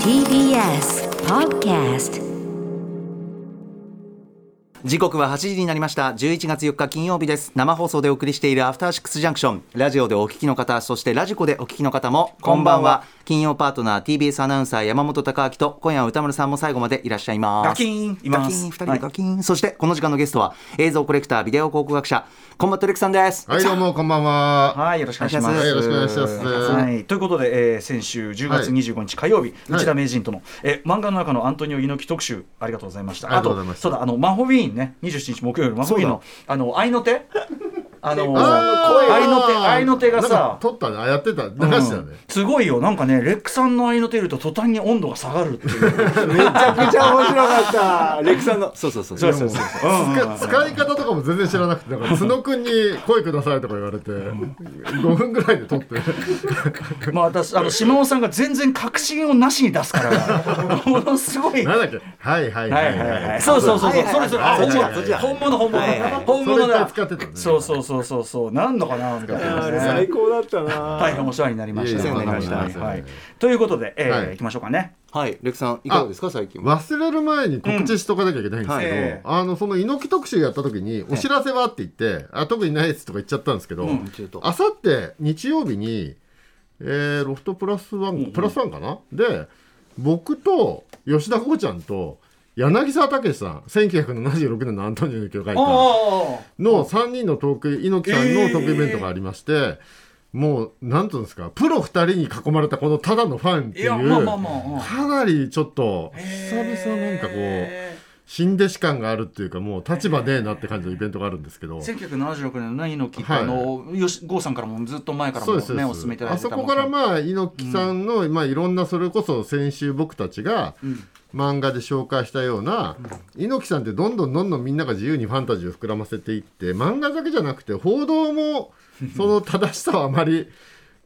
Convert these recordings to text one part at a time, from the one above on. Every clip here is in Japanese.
TBS Podcast 時刻は8時になりました。11月4日金曜日です。生放送でお送りしているアフターシックスジャンクション。ラジオでお聞きの方そしてラジコでお聞きの方もこんばんは。金曜パートナー TBS アナウンサー山本匡晃と今夜は宇多丸さんも最後までいらっしゃいます。ガキーンいガます。キン2人でガキン、そしてこの時間のゲストは映像コレクタービデオ考古学者コンバットレックさんです。はい、どうも、こんばんは。はい、よろしくお願いします。はいよろしくお願いします。はい、ということで、えー、先週10月25日火曜日、内田名人との、えー漫画の中のアントニオ猪木特集、ありがとうございました。ありがとうございました。そうだ、あのマホウィーンね、27日木曜日、マホウィーンの、あの愛の手？あのあー愛の手、愛の手がさ。撮ったね、あやってた、流したね。すごいよ。なんかねレックさんの愛の手いると途端に温度が下がるっていう。めちゃくちゃ面白かった。レックさんの。そうそうそう。そうそうそう。使使い方とかも全然知らなくて、なんか角くんに声くださいとか言われて、5分ぐらいで撮って。まあ私あの島尾さんが全然確信をなしに出すから ものすごい。なんだっけ？はいはいははいい。はいはいはい。そうそうそうそう、それそれ、あ、はい。本はいはい物、本物、本物。本物だ。使ってたね。そうそうそうそう。そう、なんのかな、みたいな最高だったな。大変お世話になりました。いえいえお世話になりました。はい。はい。ということで、えい。行きましょうかね。はい。レックさんいかがですか？最近は。忘れる前に告知しとかなきゃいけないんですけど、あのその猪木特集やった時にお知らせはって言って、あ特にないですとか言っちゃったんですけど、あさって日曜日に、えーロフトプラスワン、プラスワンかな？で僕と吉田剛ちゃんと柳沢武さん1976年のアントニオ猪木が書いた。あの3人のトーク猪木さんのトークイベントがありまして、もうなんていうんですかプロ2人に囲まれたこのただのファンっていう。かなりちょっとうん久々なんかこうへ新弟子感があるっていうかもう立場ねえなって感じのイベントがあるんですけど。ー1976年のね猪木って、はい。あのよし郷さんからもずっと前からもそうです。そうですねお勧めいただいあてたそこからまあ猪木さんの、まあいろんなそれこそ先週僕たちがうん。漫画で紹介したような、猪木さんってどんどんどんどんみんなが自由にファンタジーを膨らませていって漫画だけじゃなくて報道もその正しさはあまり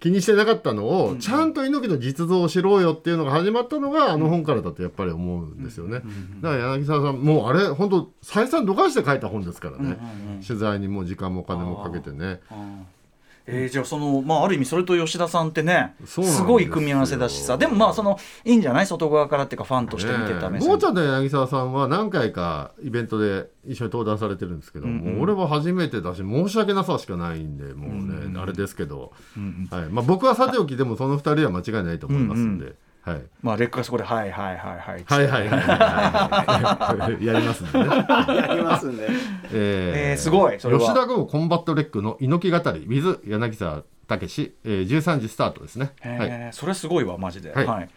気にしてなかったのを、ちゃんと猪木の実像を知ろうよっていうのが始まったのがあの本からだとやっぱり思うんですよね。だから柳沢さんもうあれ本当再三度返して書いた本ですからね、取材にもう時間もお金もかけてね。うんえー、じゃあそのまあある意味それと吉田さんってねすごい組み合わせだしさ。でもまあそのいいんじゃない？外側からっていうかファンとして見てた目線。ねえゴーちゃんと柳沢さんは何回かイベントで一緒に登壇されてるんですけど、うんうん。もう俺は初めてだし申し訳なさしかないんでもうね、うんうんああれですけど、うんうんはい。まあ、僕はさておきでもその二人は間違いないと思いますんで、うんはい、まあ劣化そこで「はいはいはいはい」はいはいはい やりますんでね。やりますんで、えー、えー、すごい吉田剛コンバットレックの猪木語り with 柳沢武史、えー、13時スタートですね、えー、はい、それすごいわマジで、はい、はい、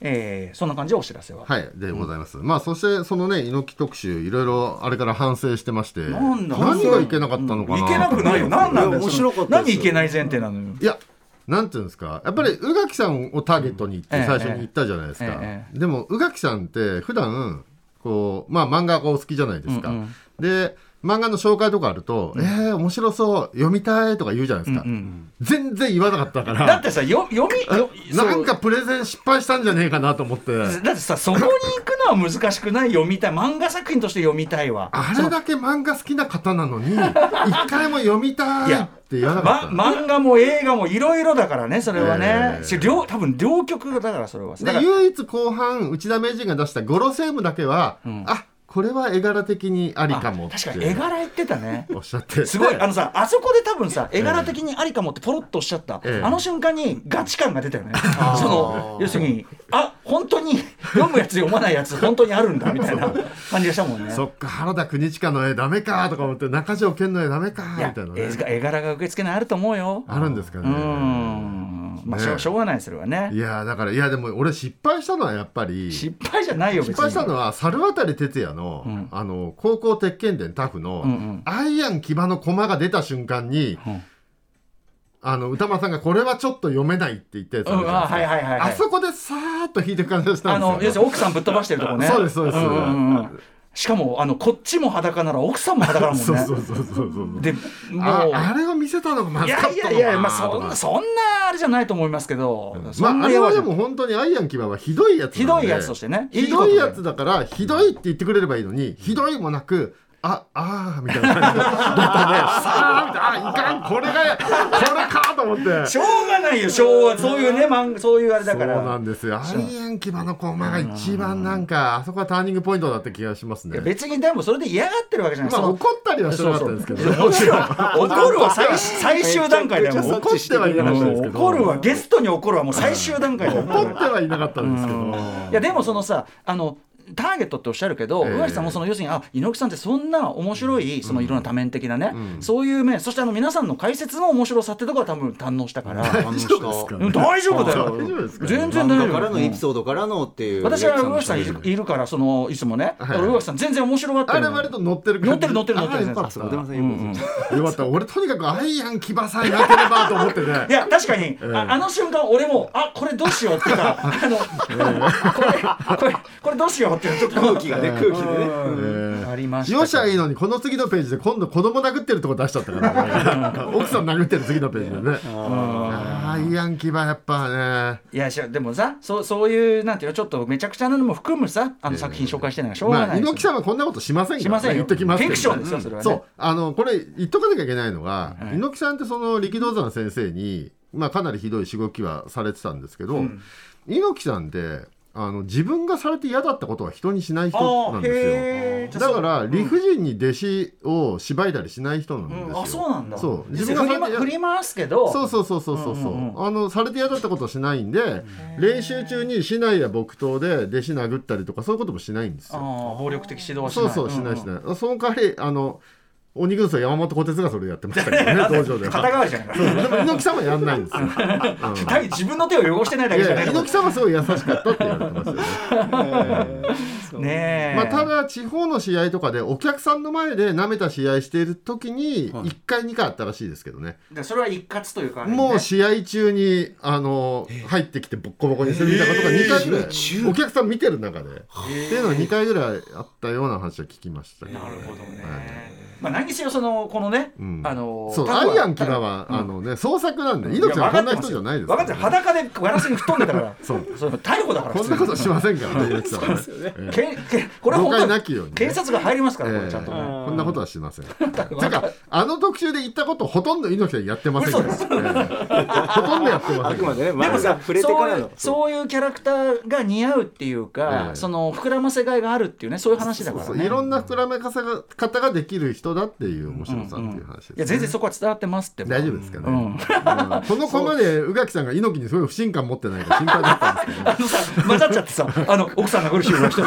えー、そんな感じお知らせは？はいでございます、うん、まあそしてそのね猪木特集いろいろあれから反省してまして何がいけなかったのかな、うん、いけなくないよ。何なんだよ。面白かった何いけない前提なのよ。いやなんていうんですか、やっぱり宇垣さんをターゲットに行ってうん最初に言ったじゃないですか。ええでも、宇垣さんって普段こう、まあ漫画がお好きじゃないですか。で、漫画の紹介とかあると、えー、面白そう、読みたいとか言うじゃないですか。うんうん全然言わなかったから。だってさよ読みよなんかプレゼン失敗したんじゃねえかなと思って。だってさそこに行くのは難しくない読みたい。漫画作品として読みたいわ。あれだけ漫画好きな方なのに、一回も読みたいって言わなかま、った。漫画も映画もいろいろだからねそれはね、ええし両多分両極だからそれは。だで唯一後半内田名人が出したゴロセームだけは、うん。あこれは絵柄的にありかもって。あ確かに絵柄言ってたね。おっしゃって。すごい。であのさあそこで多分さ絵柄的にありかもってポロッとおっしゃった、ええ。あの瞬間にガチ感が出たよね。その要するにあ本当に読むやつ読まないやつ本当にあるんだみたいな感じがしたもんね。そっか原田邦親の絵ダメかとか思って中条健の絵ダメかみたいな絵ね絵柄が受け付けないあると思うよ。あるんですかうねんまあしょねしょうがないそれはね。いやだからいやでも俺失敗したのはやっぱり失敗じゃないよ失敗したのは猿渡哲也の,、うん。あの高校鉄拳伝タフの、うんうん。アイアン騎馬の駒が出た瞬間に、うん。あの歌間さんがこれはちょっと読めないって言ったやつあはいはいはいはい。あそこでさーっと引いてく感じがしたあんですよ。の要するに奥さんぶっ飛ばしてるとこね。そうですそうです。んんうんしかもあのこっちも裸なら奥さんも裸だもんね。そうそうそうそうそうでもうああれを見せたのがまいやいずかったのか。なやいやまあそんなそんなあれじゃないと思いますけど、そまあ、あれはでも本当にアイアン騎馬はひどいやつひどいやつとしてねひどいやつだからひどいって言ってくれればいいのにひどいもなくああーみたいな。感じだったねさあみたいなあいかんこれがこれかと思って。しょうがないよ昭和そういうね漫画そういうあれだから。そうなんですよ。アイアン騎馬のコマが一番なんかあそこはターニングポイントだった気がしますね。別にでもそれで嫌がってるわけじゃない、まあ怒ったりはしてなかったですけど。ねもちろん怒るは最最終段階だよもう。怒ってはいなかったですけど。怒るはゲストに怒るはもう最終段階だよ。怒ってはいなかったんですけど。いやでもそのさあのターゲットっておっしゃるけど、ええ。宇垣さんもその要するにあ猪木さんってそんな面白いそのいろんな多面的なね、うん。そういう面そしてあの皆さんの解説の面白さってところは多分堪能したから、大丈夫だよ全然大丈夫か？らのエピソードからのっていう私は宇垣さんいるからそのいつもね、はい。だから宇垣さん全然面白がってるのあれ割と乗ってる乗ってる乗ってる乗ってるあよかった。よか。った俺とにかくアイアン騎馬さえなければと思ってね。いや確かに、あの瞬間俺もあこれどうしようっていうかあの、これこれこれどうしようってい うちょっと空気がね。空気でねありました。よっしゃいいのにこの次のページで今度子供殴ってるとこ出しちゃったからね奥さん殴ってる次のページでね。アイアン騎馬やっぱね。いやでもさそうそういうなんていうのちょっとめちゃくちゃなのも含むさあの作品紹介してるのがしょうがまあない猪木さんはこんなことしませんしませんよ。言っときますフィクションですよそれはね。そう。あのこれ言っとかなきゃいけないのが、はい。猪木さんってその力道山先生に、まあ、かなりひどいしごきはされてたんですけど、猪木さんってあの自分がされて嫌だったことは人にしない人なんですよ。だから理不尽に弟子を縛いたりしない人なんですよ、あそうなんだ。そう。自分振り,、ま、振り回すけど。そうそうそうそうそう。そう,、うんうん。あのされて嫌だったことをしないんで練習中に市内や木刀で弟子殴ったりとかそういうこともしないんですあよー暴力的指導はしない。そうそうしないしい、ない、その代わりあの鬼軍曹山本小鉄がそれやってましたけどね 道場では。肩代わりじゃないか。そう。でも猪木さんはやんないんですよ、うん対自分の手を汚してないだけいじゃないや猪木さんはすごい優しかったって言われてますよね。ねえ、まあ、ただ地方の試合とかでお客さんの前で舐めた試合している時に1回2回あったらしいですけどね、でそれは一括というか、ね、もう試合中にあの入ってきてボッコボコにするみたいなことが2回ぐらいお客さん見てる中で。っていうのが2回ぐらいあったような話は聞きましたけど。なるほどね、まあ何にせよそのこのね、うん。あのそうアイアンキラは、あのね創作なんで猪木さんこんな人じゃないです分かってる。裸でガラスに吹っ飛んでたから。そう。それ逮捕だからこんなことしませんからね猪木さんはね。これは本当に警察が入りますから、こええ。れちゃんとね、こんなことはしません。てかあの特集で言ったことほとんど猪木さんやってませんから、ええ。ほとんどやってませんから。あくまでねでもさ触れてからの。そういうそういうキャラクターが似合うっていうか、ええ。その膨らませがいがあるっていうねそういう話だからね。そうそういろんな膨らめ方が方ができる人だっていう面白さっていう話です、ね。いや全然そこは伝わってますって大丈夫ですかね、うん。うん。このコマで宇垣さんが猪木にすごい不信感持ってないか心配だったんですけど あのさ混ざっちゃってさあの奥さんが来る。週の人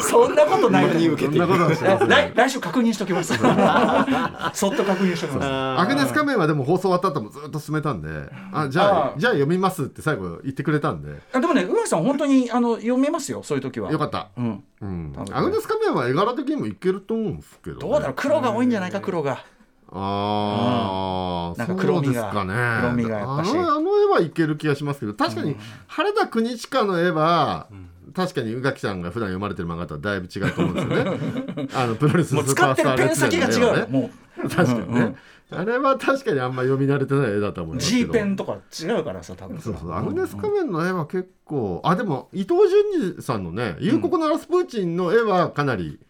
そんなことないに受けて来来週確認しときます。そっと確認しときます。アグネス仮面はでも放送終わった後もずっと進めたんであじゃあじゃあ読みますって最後言ってくれたんで。あでもね宇垣さん本当にあの読めますよそういう時は。よかった、うん。うん。アグネス仮面は絵柄的にもいけると思うんですけどね、どうだろう。黒が多いんじゃないか黒が。ああ、なんか黒みがそうですかね。黒みが。やっぱし。あのあの絵はいける気がしますけど、確かに原田邦親の絵は、確かに宇垣さんが普段読まれてる漫画とはだいぶ違うと思うんですよね。あのプロレスもう使ってるペン先が違うよね。も確かにね、あれは確かにあんま読み慣れてない絵だと思ういますけ G ど。ペンとか違うからさ多分そうそうアグネス仮面の絵は結構あでも伊藤潤二さんのね「夕刻のラスプーチン」の絵はかなりうん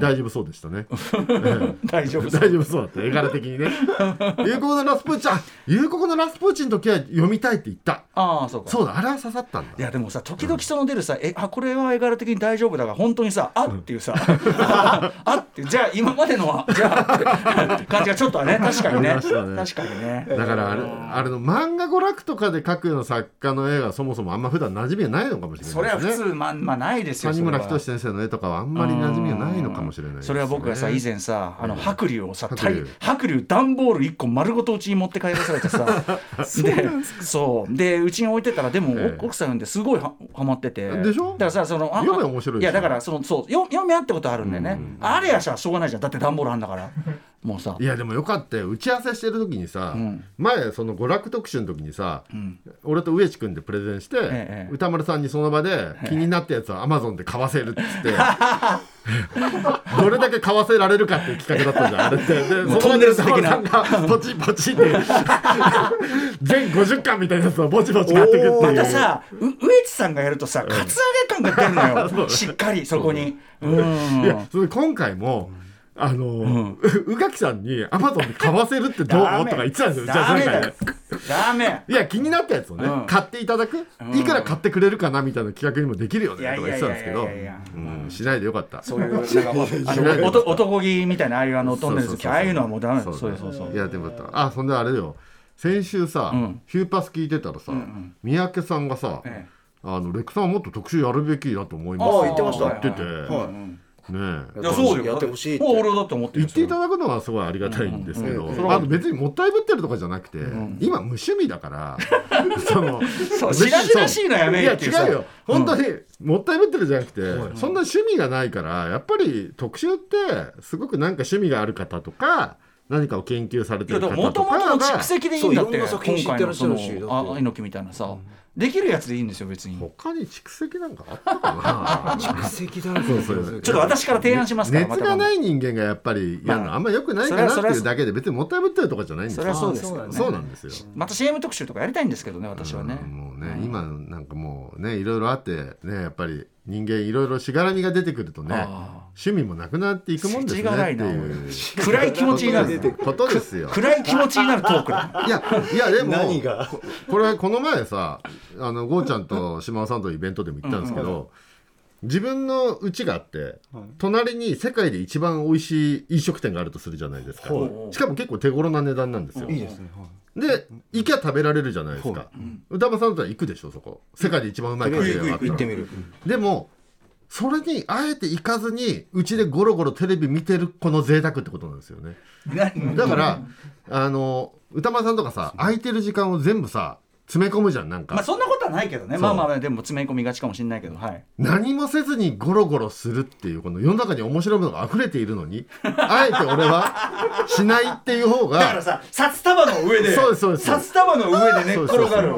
大丈夫そうでしたね、ええ。大丈夫大丈夫そうだった。絵柄的にね。夕刻のラスプーチン。あ夕刻のラスプーチンの時は読みたいって言った。ああそうか。そうだ。あれは刺さったんだ。いやでもさ時々その出るさ、えあこれは絵柄的に大丈夫だが本当にさあっていうさ、あってじゃあ今までのはじゃあって感じがちょっとはね 確かにね。確かにね。だからあれあれの漫画娯楽とかで描くような作家の絵がそもそもあんま普段馴染みがないのかもしれそれはいなですね。普通まあまあないですよ谷村それは。仁先生の絵とかはあんまり馴染みがないのかもしれないねそれは僕がさ以前さあの白龍をさ白龍。段ボール1個丸ごとうちに持って帰らされてさ。でそう。でうちに置いてたらでも、ええ。奥さんですごいははまってて。でしょ？だからさそのあ読め面白いいやだからそのそうよ読めあってことあるんだよね、うんあれやしゃしょうがないじゃん。だって段ボールあんだからもうさ。いやでもよかったよ。打ち合わせしてる時にさ、うん。前その娯楽特集の時にさ、ん。俺と植地君でプレゼンして、ええ歌丸さんにその場で気になったやつはアマゾンで買わせるっつって。どれだけ買わせられるかっていう企画だったじゃんあれって。でその中でトンネルズ的な歌丸さんがポチポチって。全50巻みたいなやつをポチポチ買っていくっていう。またさう上地さんがやるとさカツアゲ感が出るのよ。しっかりそこに。うん。いやそれで今回もあの、う宇垣さんにアマゾンで買わせるってどう とか言ってたんですよ。じゃあダメ。だよいや気になったやつをね、うん。買っていただく、いくら買ってくれるかなみたいな企画にもできるよねとか言ってたんですけど。しないでよかった。そういうなんか 男気みたいなああいうあのトンネルズああいうのはもうダメだそうそうそういやでもあそんであれだよ。先週さ、うん。ヒューパス聞いてたらさ、三宅さんがさ、ええ。あのレックさんはもっと特集やるべきだと思いますああ言ってました。言ってて、はいねえ。いやそうよ。やってほしいって。もう俺だって思ってる言っていただくのはすごいありがたいんですけど、うん。うん。あの別にもったいぶってるとかじゃなくて、今無趣味だから そのそう別にしらしらしいのやめいやよっていうさ。違うよ。本当にもったいぶってるじゃなくて、そんな趣味がないからやっぱり特集ってすごくなんか趣味がある方とか何かを研究されてる方とかともとの蓄が積でいいんだってそういろんな作品知ってらっしゃるし。今回のそだってのあ猪木みたいなさできるやつでいいんですよ別に。他に蓄積なんかあったかな？蓄積だらけそうそうちょっと私から提案しますから熱がない人間がやっぱりやるのあんま良くないかなっていうだけで別にもったいぶってるとかじゃないんですそれよはそうです。ねそうなんですよ。また CM 特集とかやりたいんですけどね私はね。うんもうね、今なんかもうねいろいろあってねやっぱり人間いろいろしがらみが出てくるとねあ趣味もなくなっていくもんですねっていう。暗い気持ちになることですよ。暗い気持ちになるトークだ。いやいやでも何が？ここれこの前さあのゴーちゃんと島尾さんとイベントでも行ったんですけど、自分の家があって、隣に世界で一番美味しい飲食店があるとするじゃないですか、はい。しかも結構手頃な値段なんですよ、いいですね。で行きゃ食べられるじゃないですか、歌間さん。だったら行くでしょそこ。世界で一番うまいカレーがあったら行ってみる。でもそれにあえて行かずにうちでゴロゴロテレビ見てるこの贅沢ってことなんですよね。だからあの歌間さんとかさ空いてる時間を全部さ詰め込むじゃんなんか、まあそんなことはないけどね。まあまあまあでも詰め込みがちかもしれないけどはい。何もせずにゴロゴロするっていうこの世の中に面白いものが溢れているのにあえて俺はしないっていう方だからがさ札束の上でそうですそう札束の上で寝っ転がる。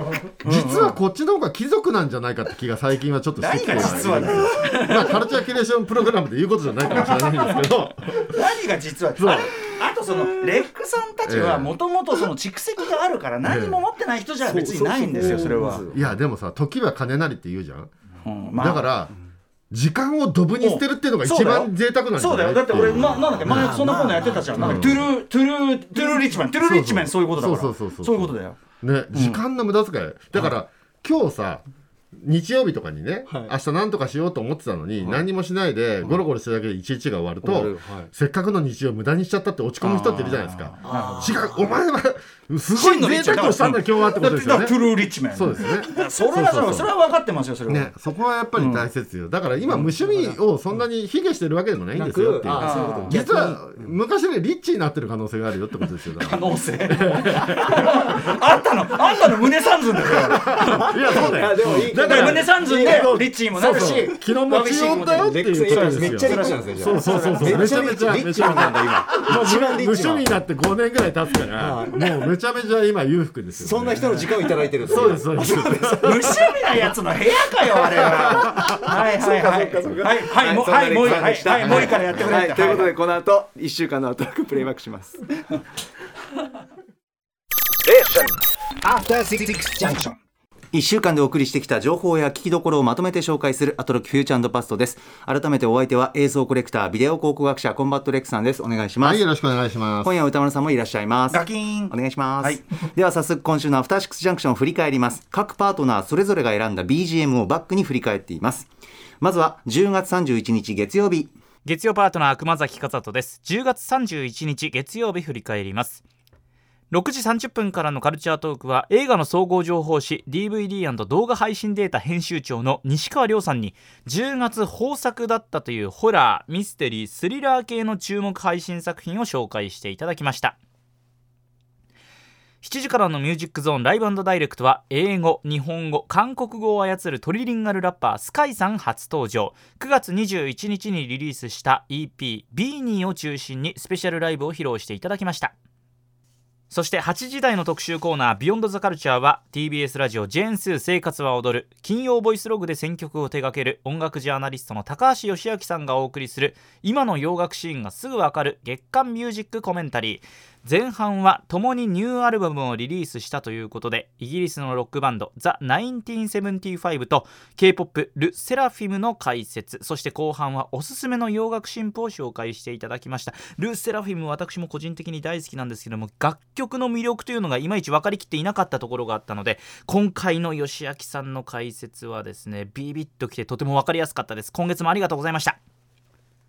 実はこっちの方が貴族なんじゃないかって気が最近はちょっとしてきて。何が実はまあカルチャーキュレーションプログラムで言うことじゃないかもしれないんですけど。何が実はそうああとそのレックさんたちはもともとその蓄積があるから何も持ってない人じゃ別にないんですよそれは、いやでもさ時は金なりって言うじゃん。うんまあ。だから時間をドブに捨てるっていうのが一番贅沢なんじゃない？そうだよ。だって俺、ま、なんだっけ？前そんなコーナーやってたじゃん、なんかトゥルートゥルートゥルーリッチマン。トゥルーリッチマンそういうことだから。そうそうそうそうそう。いうことだよ。ね時間の無駄遣い。だから今日さ日曜日とかにね、はい。明日何とかしようと思ってたのに、何もしないでゴロゴロしてるだけで一日が終わると、はい。せっかくの日曜無駄にしちゃったって落ち込む人っているじゃないですか。あ違うお前はすごい贅沢をしたんだ今日はってことですよね。トゥルーリッチマンそうですね。それはそれはそれは分かってますよそれは、ね、そこはやっぱり大切よ、だから今無趣味をそんなに卑下してるわけでもないんですよっていう。実は昔よりリッチになってる可能性があるよってことですよ可能性あんたの。あんたの胸三寸だよ。ら いやそうだよ。でもいい胸三寸でリッチにもなるしそうそう。気の持ちようだよっていうことですよ。めっちゃリッチなんですよそう。そうそうそう。めっちゃめちゃリッチなんだ今もう一番リ無趣味になって5年ぐらい経つからはい。もうめちゃめちゃ今裕福ですよ、ね、そんな人の時間をいただいてるんそう。ですそうです無趣味なやつの部屋かよあれは。はいはいはい。そうかそうかはいはいもうはいもうはいはい森からやってくれはいということでこの後一週間のアトラックプレイバックします。After Six Junction. 1週間でお送りしてきた情報や聞きどころをまとめて紹介するアトロックフューチャーパストです。改めてお相手は映像コレクタービデオ考古学者コンバットレックさんです。お願いします、はいよろしくお願いします。今夜は宇多丸さんもいらっしゃいます。ガキーン。お願いします、はい。では早速今週のアフターシックスジャンクションを振り返ります。各パートナーそれぞれが選んだ BGM をバックに振り返っています。まずは10月31日月曜日。月曜パートナー熊崎風斗です。10月31日月曜日振り返ります6時30分からのカルチャートークは映画の総合情報誌 DVD& 動画配信データ編集長の西川亮さんに10月豊作だったというホラーミステリースリラー系の注目配信作品を紹介していただきました。7時からのミュージックゾーンライブダイレクトは英語、日本語、韓国語を操るトリリンガルラッパースカイさん初登場。9月21日にリリースした EP「ビーニーを中心にスペシャルライブを披露していただきました。そして8時台の特集コーナー「ビヨンドザカルチャーは TBS ラジオ「ジェーン・スー生活は踊る」金曜ボイスログで選曲を手掛ける音楽ジャーナリストの高橋芳朗さんがお送りする今の洋楽シーンがすぐわかる月刊ミュージックコメンタリー。前半は共にニューアルバムをリリースしたということでイギリスのロックバンドザ・1975と K-POP ル・セラフィムの解説そして後半はおすすめの洋楽新譜を紹介していただきました。ル・セラフィム私も個人的に大好きなんですけども楽曲の魅力というのがいまいち分かりきっていなかったところがあったので今回の吉明さんの解説はですねビビッときてとても分かりやすかったです。今月もありがとうございました。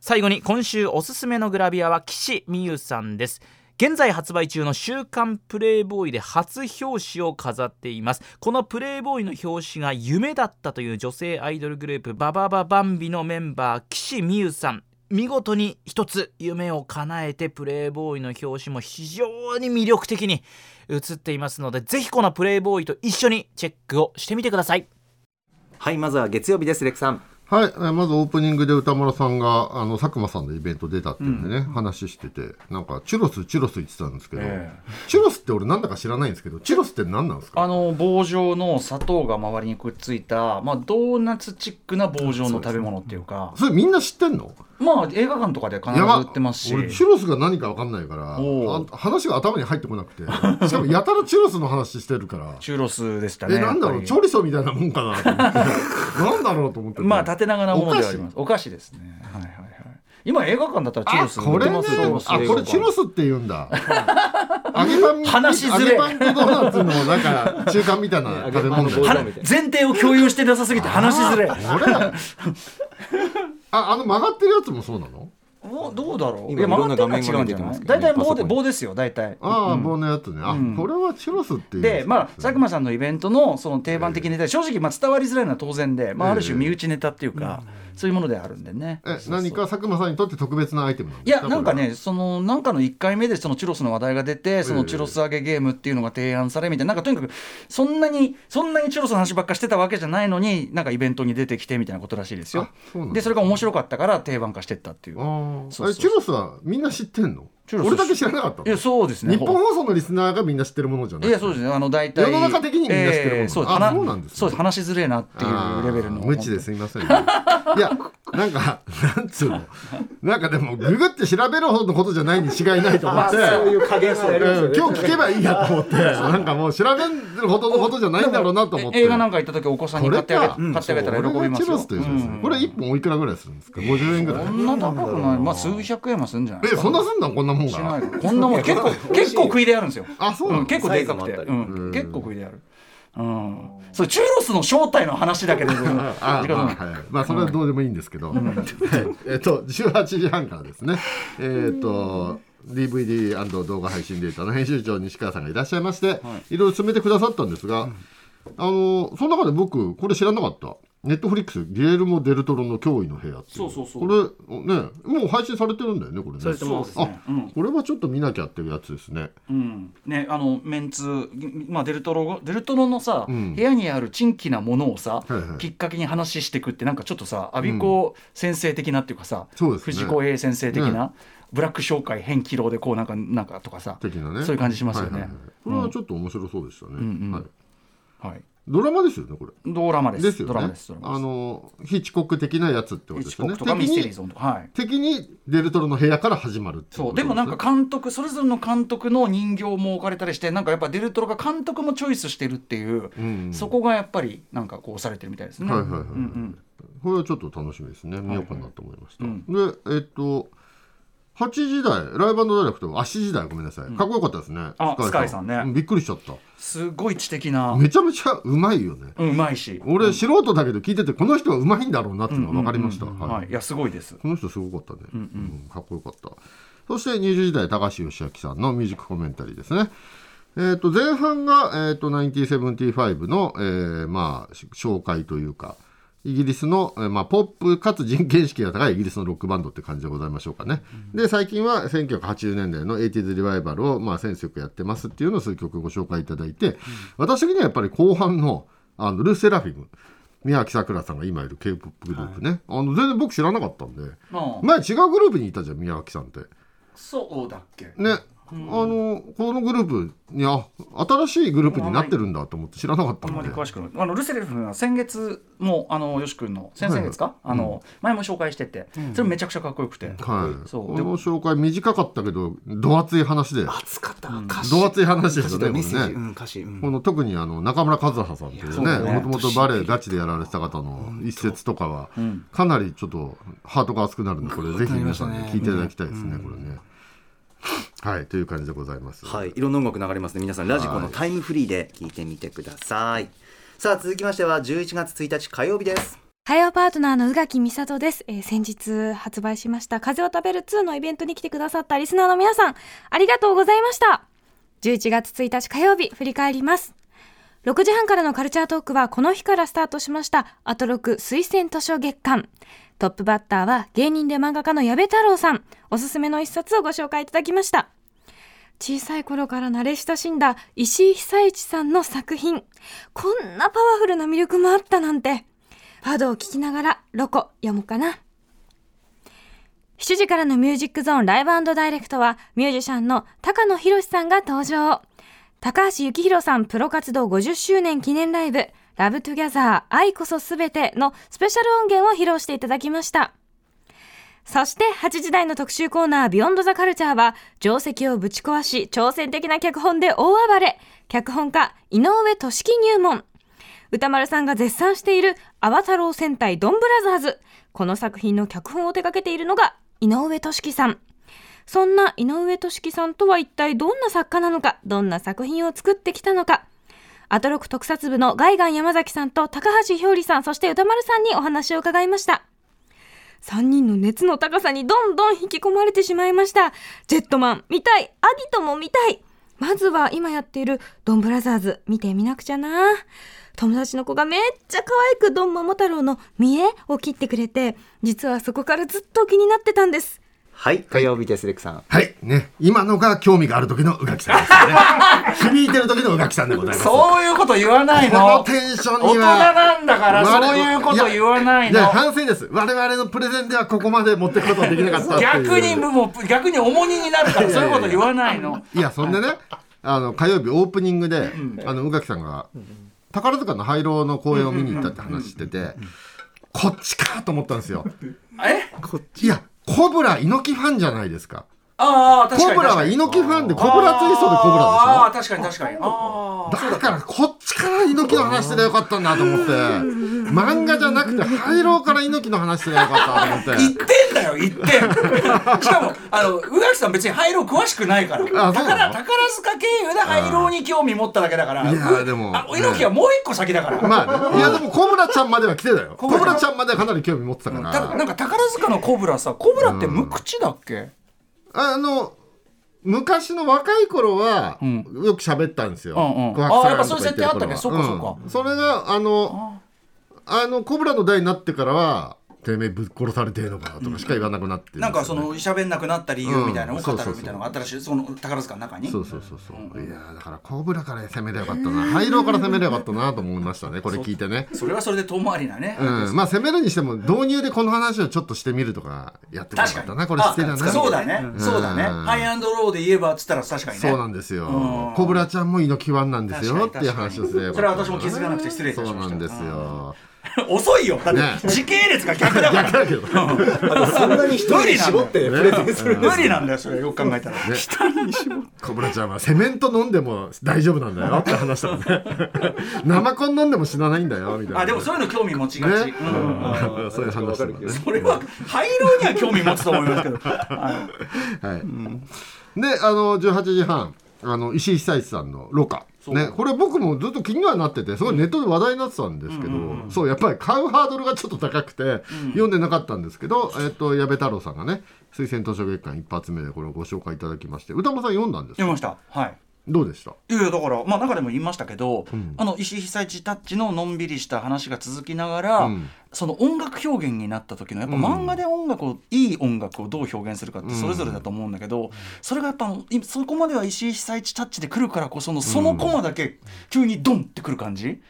最後に今週おすすめのグラビアは岸美優さんです。現在発売中の週刊プレイボーイで初表紙を飾っています。このプレイボーイの表紙が夢だったという女性アイドルグループババババンビのメンバー岸美優さん。見事に一つ夢を叶えてプレイボーイの表紙も非常に魅力的に映っていますのでぜひこのプレイボーイと一緒にチェックをしてみてください。はいまずは月曜日ですレクさん。はい、えーまずオープニングで歌丸さんがあの佐久間さんのイベント出たっていうんでね、話しててなんかチュロスチュロス言ってたんですけど、え。チュロスって俺なんだか知らないんですけどチュロスって何なんですか？あの棒状の砂糖が周りにくっついた、まあ、ドーナツチックな棒状の食べ物っていうか。それみんな知ってんの？まあ映画館とかで必ず売ってますし。俺チュロスが何か分かんないから話が頭に入ってこなくて。しかもやたらチュロスの話してるから。チュロスでしたねえなんだろうチョリソみたいなもんかなと思って。なんだろうと思ってて。まあ縦長なものではあります。お菓子ですね。はいはいはい。今映画館だったらチュロスあこれね。売ってますあこれチュロスって言うんだ。揚げパン話しづれ。揚げパンとドーナツのなんか中間みたいな 食べ物前提を共有してなさすぎて話しづれこれああの曲がってるやつもそうなの？もうどうだろう？今いや曲がってるのはいろんな画面が違うんじゃない？大体棒で棒ですよ大体。ああ、棒のやつね。あ、うん。これはチュロスっていうでまあ佐久間さんのイベントのその定番的ネタ、正直まあ伝わりづらいのは当然で、まあ、ある種身内ネタっていうか、そういうものであるんでね。え何か佐久間さんにとって特別なアイテムいやなんかねそのなんかの1回目でそのチュロスの話題が出てそのチュロス揚げゲームっていうのが提案されみたいななんかとにかくそんなにそんなにチュロスの話ばっかしてたわけじゃないのになんかイベントに出てきてみたいなことらしいですよ。あ。そうなんだ。でそれが面白かったから定番化してったっていう。あれチュロスはみんな知ってんの？俺だけ知らなかったの？いやそうですね。日本放送のリスナーがみんな知ってるものじゃない。いやそうですね。あの大体世の中的にみんな知ってるもの。あそう話そうなんですね。そうです。話しづれえなっていうレベルの。あー無知ですいません、ね、いやなんかなんつうの？なんかでもググって調べるほどのことじゃないに違いないと思って、う加減されうん今日聞けばいいやと思って。なんかもう調べるほどのことじゃないんだろうなと思って。え映画なんか行った時お子さんに買ってあげこれか。買ってあげたら喜びますよ。そうん。これ一本おいくらぐらいするんですか？50円ぐらい。こんな高くない。まあ数百円はするんじゃないですか。えそんなすんの？こんなもんしないがこんなもん結構結構食いであるんですよ。あそうなの？うん結構でかくて、結構食いである。うん、そうチュロスの正体の話だけで、あまあはい、まあそれはどうでもいいんですけど、はい。えっと18時半からですね。えっと DVD& 動画配信データの編集長西川さんがいらっしゃいまして、い、ろいろ進めてくださったんですが、あのその中で僕これ知らなかったネットフリックスギエルモ・デルトロの驚異の部屋っていう。そうそうそう。これねもう配信されてるんだよねこれね。されてますあ、うん。これはちょっと見なきゃっていうやつですね。うん、ねあのメンツ、まあ、デルトロデルトロのさ、うん。部屋にある珍奇なものをさ、はいはい。きっかけに話していくってなんかちょっとさ阿鼻子先生的なっていうかさ、そうですね。藤子 A 先生的な、ね。ブラック商会変気楼でこうなんかなんかとかさ的なね。そういう感じしますよね。はいはいはい。これはちょっと面白そうでしたね、んうん。はい、はいドラマですよねこれ。ドラマです。ですよね。あのヒッチコック的なやつってことですよね。ックとかミステリー敵にゾーンとか。はい。敵にデルトロの部屋から始まるっていそう。でもなんか監督それぞれの監督の人形も置かれたりしてなんかやっぱデルトロが監督もチョイスしてるっていう、うん。そこがやっぱりなんかこうされてるみたいですね。はいはいはいはいうんうんこれはちょっと楽しみですね見ようかなと思いました、うんでえっと8時台ライブダイレクトあ7時台ごめんなさい、かっこよかったですね。あスカイさんね。うびっくりしちゃった。すごい知的な、めちゃめちゃうまいよね。うまいし。俺、素人だけど聞いててこの人はうまいんだろうなっていうのが分かりました、はい。はい、いやすごいです。この人すごかったね、うんうん。かっこよかった。そして20時代高橋義明さんのミュージックコメンタリーですね。えー、と前半が、えー、と1975の、えーまあ、し紹介というかイギリスの、えーまあ、ポップかつ人権意識が高いイギリスのロックバンドって感じでございましょうかね、で最近は1980年代の 80s リバイバルを、まあ、先週やってますっていうのを数曲ご紹介いただいて、私的にはやっぱり後半のあのル・セラフィム宮脇さくらさんが今いる k p o p グループね、あの全然僕知らなかったんで。まあ、前違うグループにいたじゃん宮脇さんって。そうだっけ。ねあのこのグループにあ新しいグループになってるんだと思って知らなかったあんまのでり詳しくない。あのルセレフは先月もあのよし君の先々月か、あの前も紹介してて、それめちゃくちゃかっこよくて、はい、そう。この紹介短かったけどど厚い話で。熱かった。歌詞ど厚い話ですよねこれね。うん、歌詞、うん。この特にあの中村和葉さんというねもともとバレエガチでやられてた方の一節とかはかなりちょっとハートが熱くなるんでこれぜひ皆さんに聞いていただきたいですねこれね はいという感じでございます。はい、いろんな音楽流れますね。皆さんラジコのタイムフリーで聞いてみてください。さあ続きましては11月1日火曜日です。火曜パートナーの宇垣美里です、えー先日発売しました風を食べる2のイベントに来てくださったリスナーの皆さんありがとうございました。11月1日火曜日振り返ります。6時半からのカルチャートークはこの日からスタートしましたアトロク推薦図書月間トップバッターは芸人で漫画家の矢部太郎さん。おすすめの一冊をご紹介いただきました。小さい頃から慣れ親しんだ石井久一さんの作品。こんなパワフルな魅力もあったなんて。ファドを聞きながらロコ読もうかな。7時からのミュージックゾーンライブダイレクトはミュージシャンの高野博さんが登場。高橋幸宏さんプロ活動50周年記念ライブ。ラブトゥギャザー愛こそすべてのスペシャル音源を披露していただきました。そして8時台の特集コーナービヨンドザカルチャーは定石をぶち壊し挑戦的な脚本で大暴れ。脚本家井上敏樹入門。宇多丸さんが絶賛している「アバタロー戦隊ドンブラザーズ」この作品の脚本を手掛けているのが井上敏樹さん。そんな井上俊樹さんとは一体どんな作家なのかどんな作品を作ってきたのか。アトロク特撮部のガイガン山崎さんと高橋ひょうりさんそして歌丸さんにお話を伺いました。3人の熱の高さにどんどん引き込まれてしまいました。ジェットマン見たいアギトも見たい。まずは今やっているドンブラザーズ見てみなくちゃな。友達の子がめっちゃ可愛くドン桃太郎の見栄を切ってくれて実はそこからずっと気になってたんです。はい。火曜日ですレクさん。はい。ね。今のが興味がある時の宇垣さんですよね。響いてる時の宇垣さんでございます。そういうこと言わないこののテンション大人にはなんだからそういうこと言わないいやの反省です。我々のプレゼンではここまで持っていくことはできなかった逆にもう逆に重荷になるからそういうこと言わないの。いやそんでねあの火曜日オープニングで、あの宇垣さんが宝塚の廃炉の公演を見に行ったって話してて、こっちかと思ったんですよ。え？いやコブラ猪木ファンじゃないですか。ああ確かにコブラは猪木ファンでコブラツイストでコブラああでし確かに確かに。ああょだからこっちから猪木の話すればよかったんだと思って。漫画じゃなくて廃炉から猪木の話すればよかったと思って。言ってんだよ言ってん。しかもあの宇垣さん別に廃炉詳しくないから。あそうなの？宝宝塚経由で廃炉に興味持っただけだから。いやでもあ猪木はもう一個先だから、まあね、いやでもコブラちゃんまでは来てたよ。ココブラちゃんまではかなり興味持ってたから、たなんか宝塚のコブラさコブラって無口だっけ、あの昔の若い頃は、ん。よく喋ったんですよ。うんうん。琥珀さんあやっぱそういう設定あったっけそっかそっか。うん。それがあのあのコブラの代になってからはてめえぶっ殺されてえのかとかしか言わなくなってるんですよね。なんかその喋んなくなった理由みたいなのを語るみたいなのがあったらしい。その宝塚の中に。そうそうそう。そう、いやーだからコブラから攻めればよかったな。廃炉から攻めればよかったなと思いましたねこれ聞いてね。それはそれで遠回りなね、うん、まあ攻めるにしても導入でこの話をちょっとしてみるとかやってもよかったなこれ好きだな。あそうだね、そうだね。うんハイアンドローで言えばっつったら確かにね。そうなんですよ。うん。コブラちゃんも猪木ワンなんですよっていう話をすれば。それは私も気づかなくて失礼いたしました。そうなんですよ。遅いよ。だってね。時系列が逆だから。逆だけど。そんなに一人に絞ってプレゼンするんです無理なんだよそれ。よく考えたら、コブラちゃんはセメント飲んでも大丈夫なんだよ。って話したもんね。生コン飲んでも死なないんだよ。みたいな。あでもそういうの興味持ちがち、ね。うん。うん。そういう話ね。それは廃炉には興味持つと思いますけど。はい。で、あの18時半。あの石井久一さんの「ロカ」ね、これ僕もずっと気にはなっててすごいネットで話題になってたんですけど、そうやっぱり買うハードルがちょっと高くて、読んでなかったんですけど、えっと矢部太郎さんがね推薦図書月間一発目でこれをご紹介いただきまして歌間さん読んだんですか？読みました。はい。どうでした？いやいやだからまあ中でも言いましたけど、あの石井久一タッチののんびりした話が続きながら、うんその音楽表現になった時のやっぱ漫画で音楽を、いい音楽をどう表現するかってそれぞれだと思うんだけど、それがやっぱいそこまでは石井久一タッチで来るからこそのそのコマだけ急にドンってくる感じ、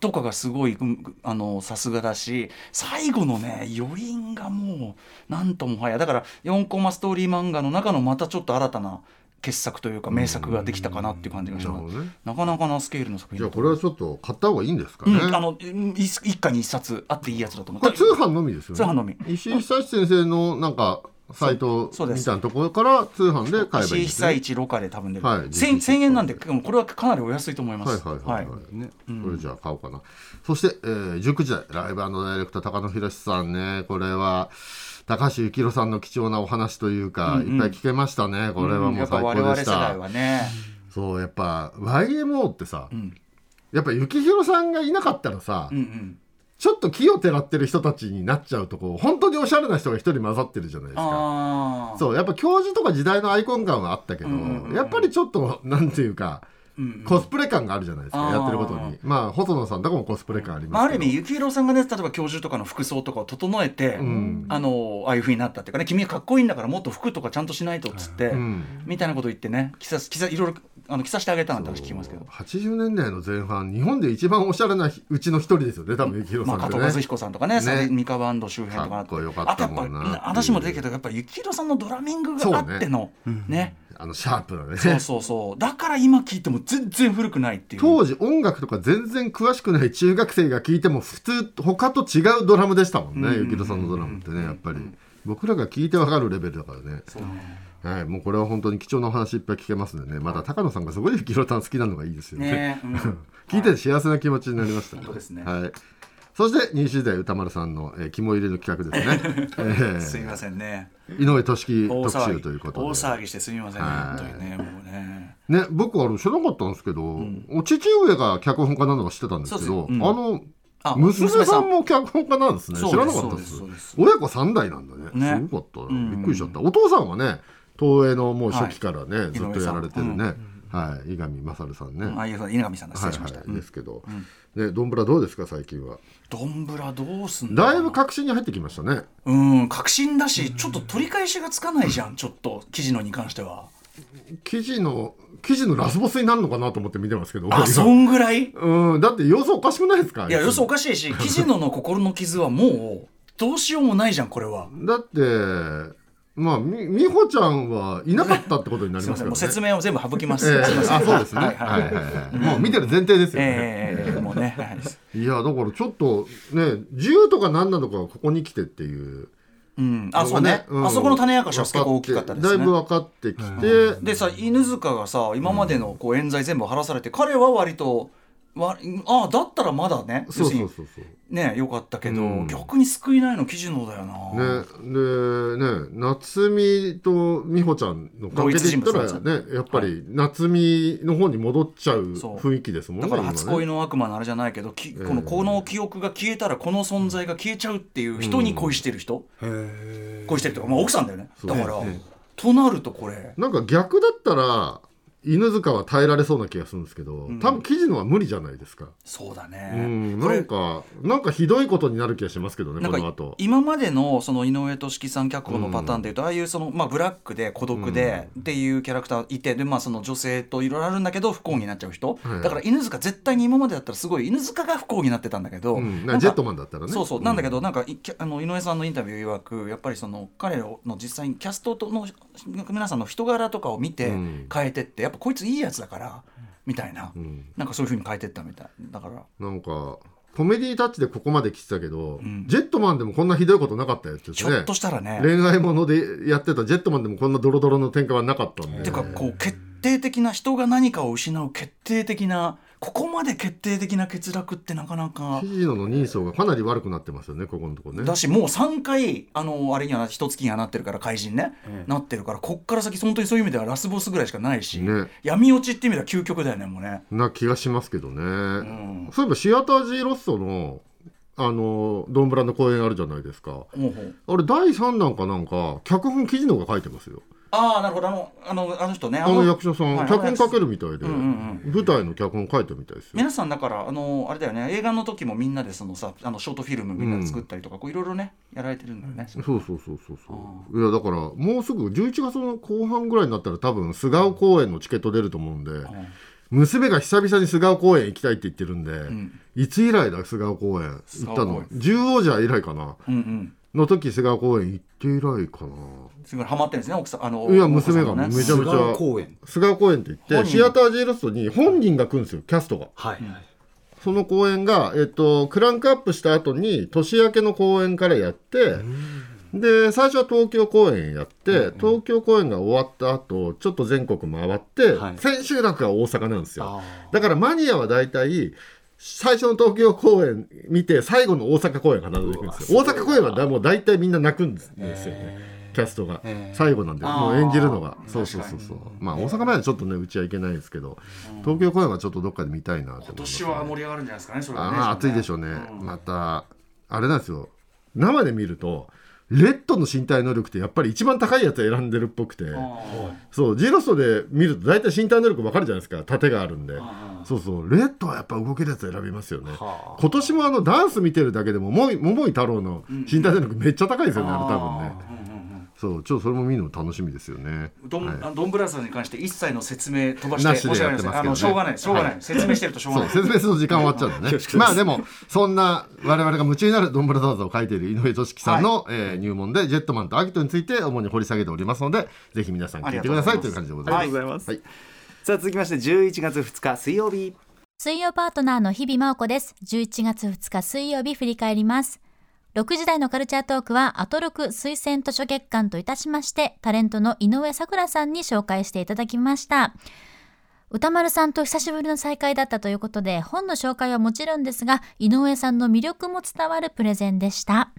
とかがすごいうんあのさすがだし最後のね余韻がもうなんともはや。だから4コマストーリー漫画の中のまたちょっと新たな傑作というか名作ができたかなっていう感じがします、ね。なかなかなスケールの作品。じゃあこれはちょっと買った方がいいんですかね、うん、あのうん一一家に一冊あっていいやつだと思うこれ通販のみですよね。通販のみ。石井久志先生のなんかサイトみたいなところから通販で買えばいいん石井ですね。久一ロカで多分出る、はい。千千円なんでこれはかなりお安いと思います。はいはいはい、はい。ね。これじゃあ買おうかな、そして、えー、19時代ライブダイレクター高野博さんね。これは高橋幸宏さんの貴重なお話というか、いっぱい聞けましたね。これはもう最高でした、代はね、そうやっぱ YMO ってさ、ん。やっぱ幸宏さんがいなかったらさ、うんうん、ちょっと木をてらってる人たちになっちゃうとこう本当におしゃれな人が一人混ざってるじゃないですか。そうやっぱ教授とか時代のアイコン感はあったけど、うんうんうんやっぱりちょっとなんていうか、うんうんコスプレ感があるじゃないですか、やってることに。まあ細野さんとかもコスプレ感ありまあ、ますけど、ある意味幸宏さんがね例えば教授とかの服装とかを整えて、ん。あのああいうふうになったっていうかね君はかっこいいんだからもっと服とかちゃんとしないとっつって、うん。みたいなこと言ってね着さ着さいろいろあの着させてあげたなんて話聞きますけど。80年代の前半日本で一番おしゃれなうちの一人ですよね多分幸宏まあ、加さんってね、藤和彦さんとかね、ね。三河バンド周辺とかかっこよかったもんな。あとやっぱ話も出るけど、やっぱ幸宏さんのドラミングがあっての、ね、あのシャープなね。そうそうそう、だから今聞いても全然古くないっていう。当時音楽とか全然詳しくない中学生が聴いても普通他と違うドラムでしたもんね幸宏さんのドラムってねやっぱり。僕らが聴いてわかるレベルだからね。はい、もうこれは本当に貴重なお話いっぱい聞けますんでね。また高野さんがすごい幸宏さん好きなのがいいですよね。ね、うん。聞いてて幸せな気持ちになりました、当ですね。はいそして西時代歌丸さんの、えー、肝入れの企画ですね、えー。すみませんね。井上俊樹大特集ということで。大騒ぎしてすみませんね、はい。本当にね、もうね。ね、僕あの知らなかったんですけど、お父上が脚本家なのは知ってたんですけど、そうん。あのあ娘さんも脚本家なんですね。知らなかったです。親子三代なんだね。ね。すごかったびっくりしちゃった。お父さんはね東映のもう初期からね、はい。ずっとやられてるね、はい。伊上勝さんね、ああいう稲上さんだ、失礼しました。ですけど、ねどんぶらどうですか最近は？どんぶらどうすんだだいぶ確信に入ってきましたね。うん、確信だし、ちょっと取り返しがつかないじゃん、ちょっと記事のに関しては。記事の記事のラスボスになるのかなと思って見てますけどあ、そんぐらい？いうんだって様子おかしくないですか？や、よそおかしいし、記事のの心の傷はもう。どうしようもないじゃん、これは。だってまあみ美穂ちゃんはいなかったってことになりますからね説明を全部省きます。ええすいませんあそうですね。ははいいはいはい。もう見てる前提ですよね。ええもうね。はいいやだからちょっとね銃とか何なのかがここに来てっていう。うん、あ、そうね。んあそこの種明かしは結構大きかったですね。だいぶ分かってきて、でさ犬塚がさ今までのこう冤罪全部晴らされて、彼は割とわあだったらまだねそうそうそうそう。にねよかったけど、うん。逆に救いないの記事のだよな、ねでね夏美と美穂ちゃんの関係で言ったらねやっぱり夏美の方に戻っちゃう雰囲気ですもんね。だから初恋の悪魔のあれじゃないけど、きこのこの記憶が消えたらこの存在が消えちゃうっていう人に恋してる人、恋してるとか、まあ、奥さんだよね。だから、ええ。となるとこれ。なんか逆だったら犬塚は耐えられそうな気がするんですけど、多分記事のは無理じゃないですか。そうだね、うん、なんかなんかひどいことになる気がしますけどねこの後。今までのその井上俊樹さん脚本のパターンでいうと、ああいうその、まあ、ブラックで孤独でっていうキャラクターいてで、まあ、その女性といろいろあるんだけど不幸になっちゃう人、はい。だから犬塚絶対に今までだったらすごい犬塚が不幸になってたんだけど、ジェットマンだったらね。そうそう。なんだけど、なんかあの井上さんのインタビュー曰くやっぱりその彼の実際にキャストとの皆さんの人柄とかを見てうん。変えてってやっぱこいついいやつだからみたいな、ん。なんかそういうふうに変えてったみたい。だから。なんかコメディタッチでここまで来てたけど、ん。ジェットマンでもこんなひどいことなかったやつですね。ちょっとしたらね。恋愛ものでやってたジェットマンでもこんなドロドロの展開はなかったんで。ていうかこう決定的な人が何かを失う決定的なここまで決定的な欠落ってなかなか。記事のの人相がかなり悪くなってますよねここのとこね。だしもう3回あのあれには一月にはなってるから怪人ね、なってるからこっから先本当にそういう意味ではラスボスぐらいしかないし、ね。闇落ちって意味では究極だよねもうね。な気がしますけどね、ん。そういえばシアター G ロッソのあのドンブラの公演あるじゃないですか。ほうほう。あれ第3弾かなんか脚本記事のが書いてますよ。ああなるほど。あのあのあの人ね。あの役者さん、はい。脚本書けるみたいで、うんうん舞台の脚本書いたみたいですよ。皆さんだからあのあれだよね。映画の時もみんなでそのさあのショートフィルムみんなで作ったりとか、こういろいろねやられてるんだよね。そうそうそうそうそう。いやだからもうすぐ11月の後半ぐらいになったら多分菅生公演のチケット出ると思うんで、娘が久々に菅生公演行きたいって言ってるんで、ん。いつ以来だ菅生公演行ったの？十王者以来かな？うんうん。の時菅公園行って以来かな。すごいハマってるんですね奥さんあのいや娘がめちゃめちゃ菅公園。菅公園って言ってシアター J ロストに本人が来るんですよキャストが。はい、その公演が、えっと、クランクアップした後に年明けの公演からやってで最初は東京公演やって、東京公演が終わった後ちょっと全国回って、はい。千秋楽が大阪なんですよ。あだからマニアは大体最初の東京公演見て最後の大阪公演が必ず行くんですよ。大阪公演はだもう大体みんな泣くんですよね、キャストが、最後なんでもう演じるのが。そうそうそうそう。まあ大阪まではちょっとねうちはいけないですけど、東京公演はちょっとどっかで見たいなって思い今年は盛り上がるんじゃないですかねそれはね。ああ暑いでしょうね、うん。またあれなんですよ。生で見るとレッドの身体能力ってやっぱり一番高いやつ選んでるっぽくて。あそう G ロストで見ると大体身体能力分かるじゃないですか。盾があるんで。あそうそう。レッドはやっぱ動けるやつ選びますよね。は今年もあのダンス見てるだけでも桃井太郎の身体能力めっちゃ高いですよね、あれ多分ねそうちょっとそれも見るの楽しみですよね。ドン、はい。ドンブラザーズに関して一切の説明飛ばしてなしで申し訳ないですやってますけどね。あのしょうがないしょうがない、はい。説明してるとしょうがない。説明すると時間終わっちゃうんでね。まあでもそんな我々が夢中になるドンブラザーズを書いている井上俊樹さんの、えー入門でジェットマンとアギトについて主に掘り下げておりますのでぜひ皆さん聞いてくださいという感じでございます。ありがとうございます、はい。さあ続きまして11月2日水曜日。水曜パートナーの日々真央子です。11月2日水曜日振り返ります。6時台のカルチャートークは、アトロク推薦図書月間といたしまして、タレントの井上咲楽さんに紹介していただきました。歌丸さんと久しぶりの再会だったということで、本の紹介はもちろんですが、井上さんの魅力も伝わるプレゼンでした。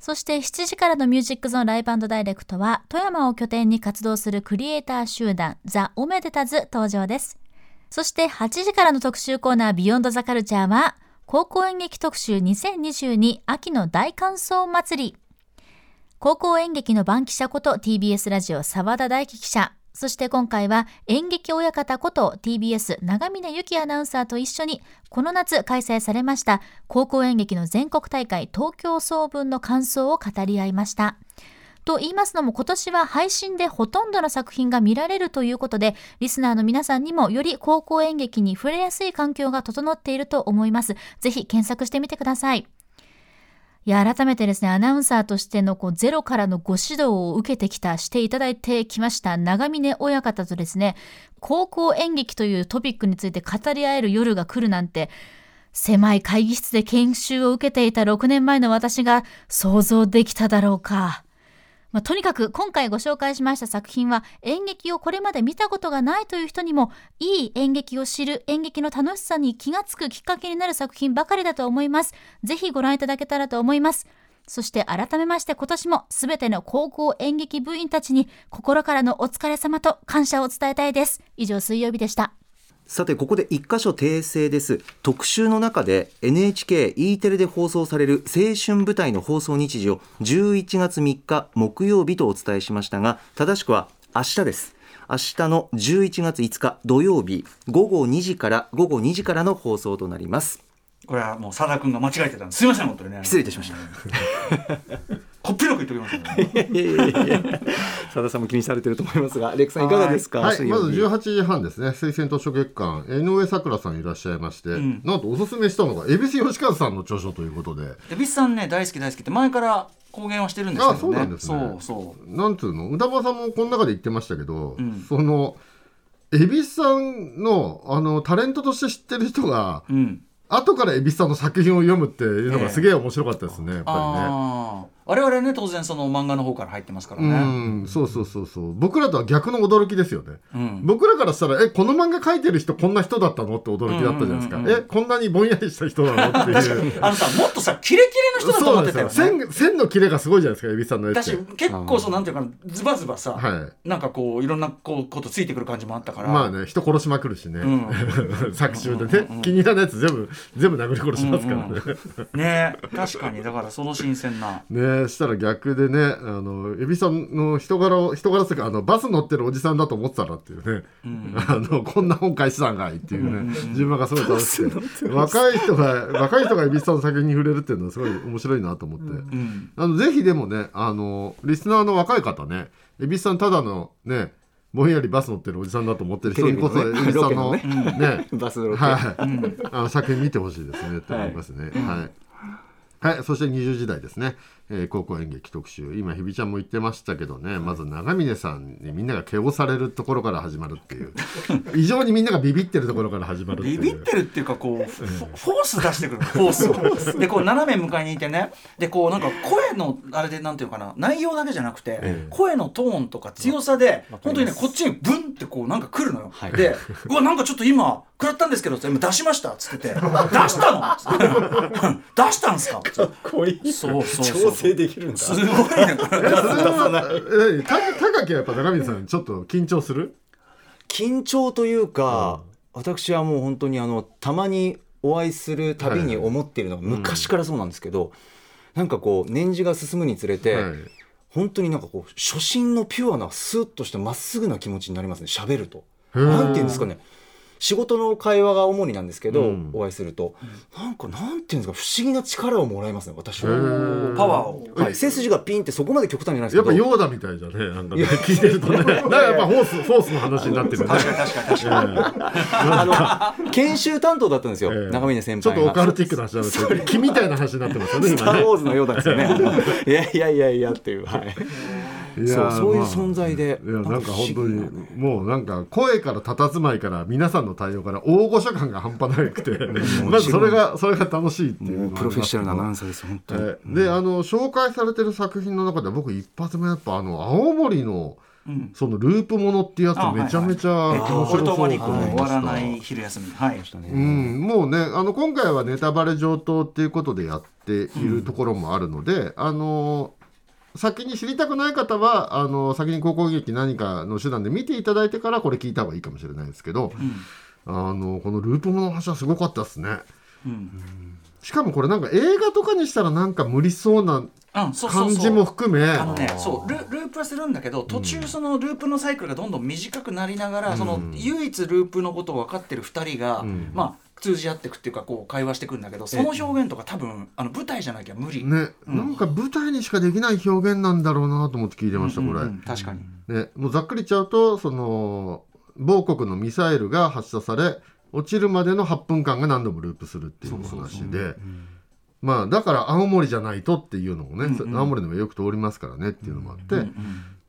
そして7時からのミュージックゾーンライブダイレクトは、富山を拠点に活動するクリエイター集団、ザ・オメデタズ登場です。そして8時からの特集コーナービヨンドザカルチャーは、高校演劇特集2022秋の大感想祭り。高校演劇の番記者こと TBS ラジオ沢田大樹記者。そして今回は演劇親方こと TBS 長峰由紀アナウンサーと一緒にこの夏開催されました高校演劇の全国大会東京総分の感想を語り合いました。と言いますのも今年は配信でほとんどの作品が見られるということでリスナーの皆さんにもより高校演劇に触れやすい環境が整っていると思いますぜひ検索してみてくださいいや改めてですねアナウンサーとしてのこうゼロからのご指導を受けてきたしていただいてきました長峰親方とですね高校演劇というトピックについて語り合える夜が来るなんて狭い会議室で研修を受けていた6年前の私が想像できただろうか。まあ、とにかく今回ご紹介しました作品は演劇をこれまで見たことがないという人にもいい演劇を知る演劇の楽しさに気がつくきっかけになる作品ばかりだと思います。ぜひご覧いただけたらと思います。そして改めまして今年も全ての高校演劇部員たちに心からのお疲れ様と感謝を伝えたいです。以上水曜日でした。さてここで一箇所訂正です。特集の中で NHKE テレで放送される青春舞台の放送日時を11月3日木曜日とお伝えしましたが正しくは明日です。明日の11月5日土曜日午後2時から午後2時からの放送となります。これはもう佐田君が間違えてたんです。すいません本当にね。失礼いたしましたこっぴどく言っておきますね。いやいやいや佐田さんも気にされてると思いますがレックさんい。かがですか？はい、まず水曜日。18時半ですね。推薦図書月間井上咲楽さんいらっしゃいまして、ん。なんとおすすめしたのが恵比寿吉和さんの著書ということで。恵比寿さんね大好き大好きって前から公言はしてるんですけどね。あそうなんですね。そうそう。なんつうの？歌間さんもこの中で言ってましたけど、うん。その恵比寿さんのあのタレントとして知ってる人がうん。後から恵比寿さんの作品を読むっていうのがすげえ面白かったですね、やっぱああ我々ね当然その漫画の方から入ってますからりね。ねうん、そうそうそうそう。僕らとは逆の驚きですよね。うん。僕らからしたらえこの漫画描いてる人こんな人だったのって驚きだったじゃないですか、うん。うんうんうんえこんなにぼんやりした人なのっていう。あのさもっとさキレキレの人だと思ってたよね。線線の切れがすごいじゃないですか恵比寿さんの絵って私結構そうなんていうかなズバズバさ、はい。なんかこういろんなこうことついてくる感じもあったから。まあね人殺しまくるしね、う 作中でね、気に入らないやつ全部全部殴り殺しますからね、ね確かに。だからその新鮮な。ねしたら逆でねあの恵比寿さんの人柄を人柄というかあのバス乗ってるおじさんだと思ってたらっていうね、あのこんな本返したんかいっていうね、自分がすごい楽しくて若い人が若い人が恵比寿さんの作品に触れるっていうのはすごい面白いなと思って、うん。あのぜひでもねあのリスナーの若い方ね恵比寿さんただのねぼんやりバス乗ってるおじさんだと思ってる人にこそ恵テレビのね。比寿さんのロね。バスロケ、はい、あの作品見てほしいですねって思いますね。はい。はい、そして20時代ですね、えー高校演劇特集。今ひびちゃんも言ってましたけどね。まず長峰さんにみんなが毛をされるところから始まるっていう。異常にみんながビビってるところから始まるっていう。ビビってるっていうかこうフォフォース出してくる。のフォースを。でこう斜め向かいにいてね。でこうなんか声のあれでなんていうかな。内容だけじゃなくて、声のトーンとか強さで本当にねこっちにブンってこうなんか来るのよ、はい。でうわなんかちょっと今食らったんですけど今出しましたっつってて。出したの 出したんすかっそうそうそう調整できるんだ。すごい高木はやっぱ長峰さんちょっと緊張する？緊張というか、私はもう本当にあのたまにお会いするたびに思っているのが昔からそうなんですけど、なんかこう年次が進むにつれて、はい。本当になんかこう初心のピュアなスーッとしたまっすぐな気持ちになりますね喋ると。ー。なんていうんですかね仕事の会話が主になんですけど、うん。お会いすると、なんかなんていうんですか不思議な力をもらいますね私は。パワーを。はい、背筋がピンってそこまで極端じゃないですけど。やっぱヨーダみたいじゃねなんかね聞いてるとね。なんかやっぱフォースフォースの話になってるね。確かに確かに。確かにあの研修担当だったんですよ、ええ。長峰先ちょっとオカルティックな話。になってる木みたいな話になってますよね。スター・ウォーズのようなんですよね。いやいやいやいやっていうはいそうそういうまあ存在でいやなんか本当に不思議な。もうなんか声から佇まいから皆さんの対応から大御所感が半端なくて まずそれがそれが楽しいっていうプロフェッショナルなアナウンササーです本当に、ーであの紹介されてる作品の中で僕一発目やっぱあの青森のうん。そのループものっていうやつあめちゃめちゃ面白そう終思いましたわらない昼休みはいうん、もうねあの今回はネタバレ上等っていうことでやっているところもあるので、あの先に知りたくない方はあの先に高校劇何かの手段で見ていただいてからこれ聞いた方がいいかもしれないですけど、あのこのループものの話はすごかったですね。うんしかもこれなんか映画とかにしたらなんか無理そうな感じも含め。あのね、そうルループはするんだけど途中そのループのサイクルがどんどん短くなりながら、その唯一ループのことを分かってる2人が、ん。まあ通じ合っていくっていうかこう会話していくんだけどその表現とか多分あの舞台じゃなきゃ無理、ね、なんか舞台にしかできない表現なんだろうなと思って聞いてました、これ。うんうん確かに、ね、もうざっくり言っちゃうとその某国のミサイルが発射され落ちるまでの8分間が何度もループするっていう話でまあだから青森じゃないとっていうのもね、うんうん。青森でもよく通りますからねっていうのもあって、うんうん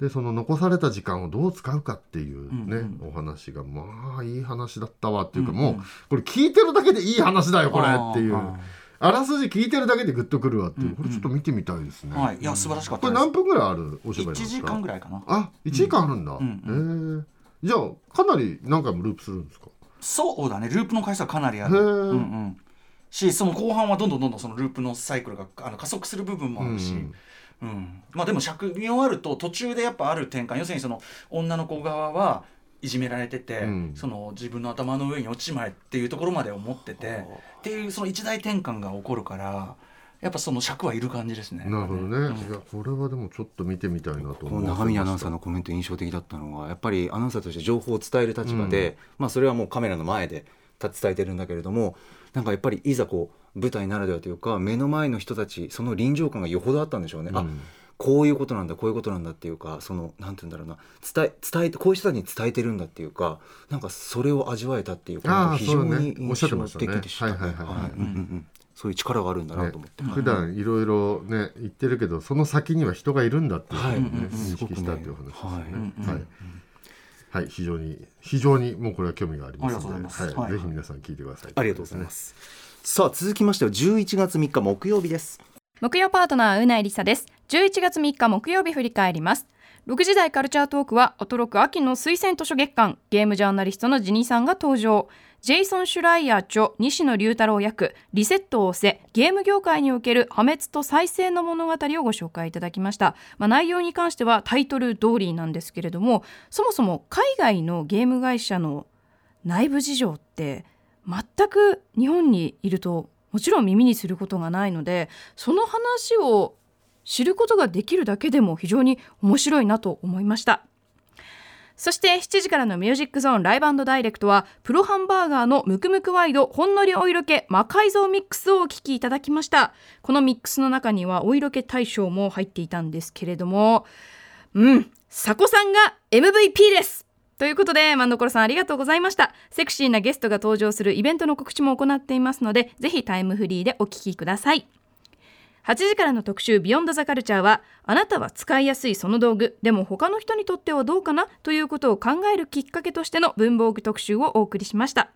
でその残された時間をどう使うかっていうね、うんお話がまあいい話だったわっていうか、うんもうこれ聞いてるだけでいい話だよこれっていう。ああらすじ聞いてるだけでグッとくるわっていう、うんこれちょっと見てみたいですね。はい。いや素晴らしかっこれたです。何分ぐらいあるお芝居です1か時間ぐらいかな。あ、一時間あるんだ。んへえ。じゃあかなり何回もループするんですか？そうだね。ループの回数はかなりあへる、ー。うんうん、しその後半はどんどんどんどんそのループのサイクルがあの加速する部分もあるし、うん。うん。まあでも尺見終わると途中でやっぱある転換要するにその女の子側はいじめられてて、うん。その自分の頭の上に落ちまえっていうところまで思っててっていうその一大転換が起こるからやっぱその尺はいる感じですね。なるほどね。いやこれはでもちょっと見てみたいなと思この長峰アナウンサーのコメント印象的だったのがやっぱりアナウンサーとして情報を伝える立場で、まあそれはもうカメラの前で伝えてるんだけれどもなんかやっぱりいざこう舞台ならではというか目の前の人たちその臨場感がよほどあったんでしょうね。あこういうことなんだこういうことなんだっていうかそのなんて言うんだろうな伝え伝えてこういう人たちに伝えてるんだっていうかなんかそれを味わえたっていうか非常に印象的でしたね。そういう力があるんだなねと思って。普段いろいろね言ってるけどその先には人がいるんだっていうのをね、はい。認識したっていう話ですね。はい。はい。はい、非常に非常にもうこれは興味がありますので、ありがとうございますはい、はいぜひ皆さん聞いてください。ありがとうございます。さあ続きましては11月3日木曜日です。木曜パートナーうないりさです11月3日木曜日振り返ります6時台カルチャートークはアトロク秋の推薦図書月間ゲームジャーナリストのジニーさんが登場ジェイソン・シュライヤー著西野龍太郎役リセットを押せゲーム業界における破滅と再生の物語をご紹介いただきました、まあ、内容に関してはタイトル通りなんですけれどもそもそも海外のゲーム会社の内部事情って全く日本にいるともちろん耳にすることがないのでその話を知ることができるだけでも非常に面白いなと思いました。そして7時からのミュージックゾーンライブダイレクトはプロハンバーガーのムクムクワイドほんのりお色気魔改造ミックスをお聴きいただきましたこのミックスの中にはお色気大賞も入っていたんですけれどもうん佐古さんが MVP ですということで、万所さんありがとうございました。セクシーなゲストが登場するイベントの告知も行っていますので、ぜひタイムフリーでお聞きください。8時からの特集ビヨンドザカルチャーはあなたは使いやすいその道具でも他の人にとってはどうかなということを考えるきっかけとしての文房具特集をお送りしました。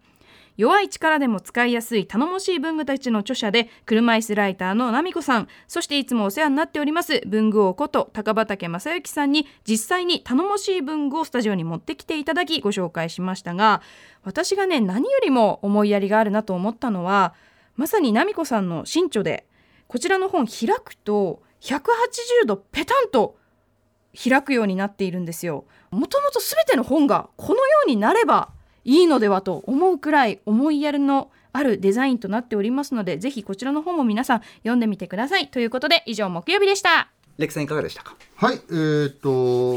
弱い力でも使いやすい頼もしい文具たちの著者で車椅子ライターの奈美子さん。そしていつもお世話になっております文具王こと高畑正幸さんに実際に頼もしい文具をスタジオに持ってきていただきご紹介しましたが私がね何よりも思いやりがあるなと思ったのはまさに奈美子さんの新著でこちらの本開くと180度ペタンと開くようになっているんですよ。もともと全ての本がこのようになればいいのではと思うくらい思いやりのあるデザインとなっておりますのでぜひこちらの本も皆さん読んでみてください。ということで以上木曜日でした。レクさんいかがでしたか？はい、えーっと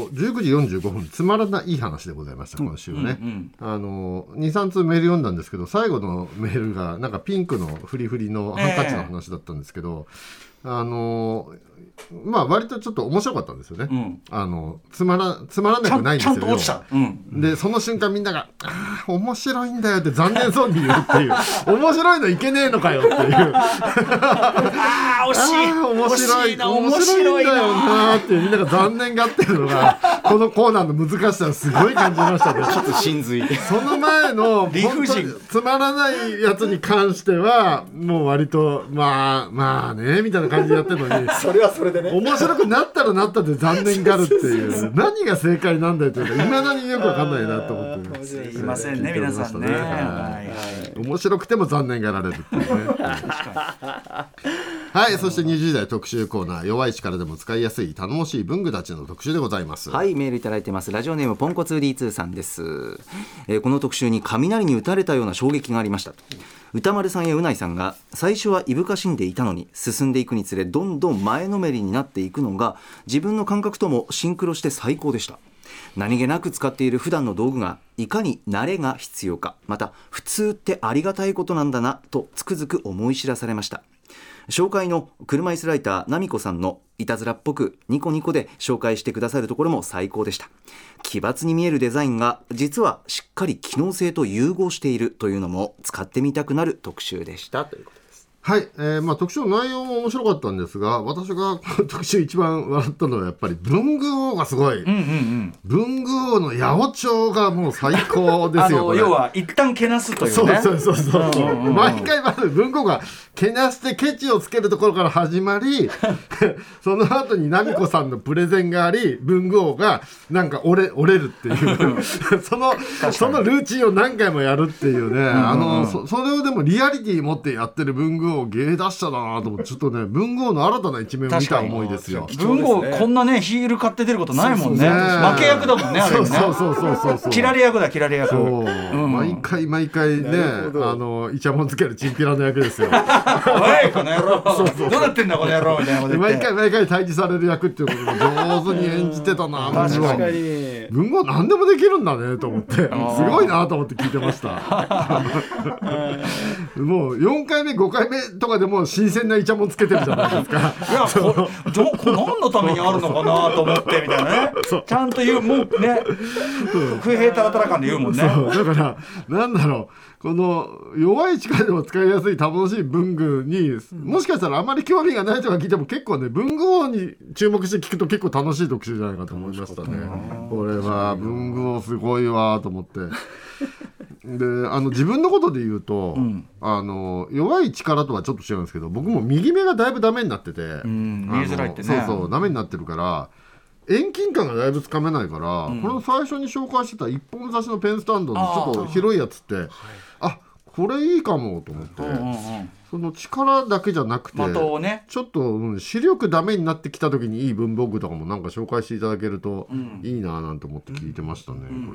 19時45分つまらない話でございました今週ね、あの23通メール読んだんですけど最後のメールがなんかピンクのフリフリのハンカチの話だったんですけど、あのまあ割とちょっと面白かったんですよね、ん。あのつまらつまらなくないんですよちゃんと落ちた、うん、でその瞬間みんなが「ああ面白いんだよ」って残念そうに言うっていう「面白いのいけねえのかよ」っていう。ああ惜しい。面白い惜しいな面白いんだよなーっていうみんなが残念がってるのがこのコーナーの難しさをすごい感じましたね。ちょっと真髄。その前の理不尽。つまらないやつに関してはもう割とまあまあねみたいな感じでやってるのに それはそれでね。面白くなったらなったで残念があるっていう。何が正解なんだよというかいまだによくわかんないなと思って。すいませんね皆さんね。はい。はい面白くても残念がられるっていうね。はいそして20時代特集コーナー弱い力でも使いやすい頼もしい文具たちの特集でございます。はいメールいただいてます。ラジオネームポンコツ D2 さんです、えーこの特集に雷に打たれたような衝撃がありました歌丸さんやうないさんが最初はいぶかしんでいたのに進んでいくにつれどんどん前のめりになっていくのが自分の感覚ともシンクロして最高でした。何気なく使っている普段の道具がいかに慣れが必要かまた普通ってありがたいことなんだなとつくづく思い知らされました。紹介の車椅子ライターナミコさんのいたずらっぽくニコニコで紹介してくださるところも最高でした。奇抜に見えるデザインが実はしっかり機能性と融合しているというのも使ってみたくなる特集でした。ということはい、えーまあ、特集の内容も面白かったんですが私がこ の特集一番笑ったのはやっぱり文具王がすごい、文具王の八百長がもう最高であすよ要は一旦けなすというね。そうそうそうそう、毎回まず文庫がけなしてケチをつけるところから始まり その後に奈美子さんのプレゼンがあり文具王がなんか折れ折れるっていう。そのそのルーチンを何回もやるっていうね、あのそそれをでもリアリティ持ってやってる文具王芸達者だなと思ってちょっとね文具王の新たな一面を見た思いですよ。文豪こんなねヒール買って出ることないもんね。負け役だもんねあれね。そうそうそうそうそう。切られ役だ切られ役。そう、毎回毎回ねあのイチャモンつけるチンピラの役ですよ。おいこの野郎。どうなってんだこの野郎みたいな毎回毎回退治される役っていうことも上手に演じてたな確かにに文豪何でもできるんだねと思ってすごいなと思って聞いてました。もう4回目5回目とかでも新鮮なイチャモンつけてるじゃないですか。いやこどこ何のためにあるのかなと思ってみたいなね。ちゃんと言うもうね不平たらたら感で言うもんね。だからなんだろうこの弱い力でも使いやすい楽しい文具にもしかしたらあまり興味がない人が聞いても結構ね文具王に注目して聞くと結構楽しい特集じゃないかと思いましたね。これは文具王すごいわと思って。であの自分のことで言うと、あの弱い力とはちょっと違うんですけど僕も右目がだいぶダメになってて、んあの見えづらいってね。そうそうダメになってるから遠近感がだいぶつかめないから、この最初に紹介してた一本差しのペンスタンドのちょっと広いやつってあこれいいかもと思って、うんうんその力だけじゃなくてね。ちょっと、うん視力ダメになってきた時にいい文房具とかもなんか紹介していただけるといいなぁなんて思って聞いてましたね、こ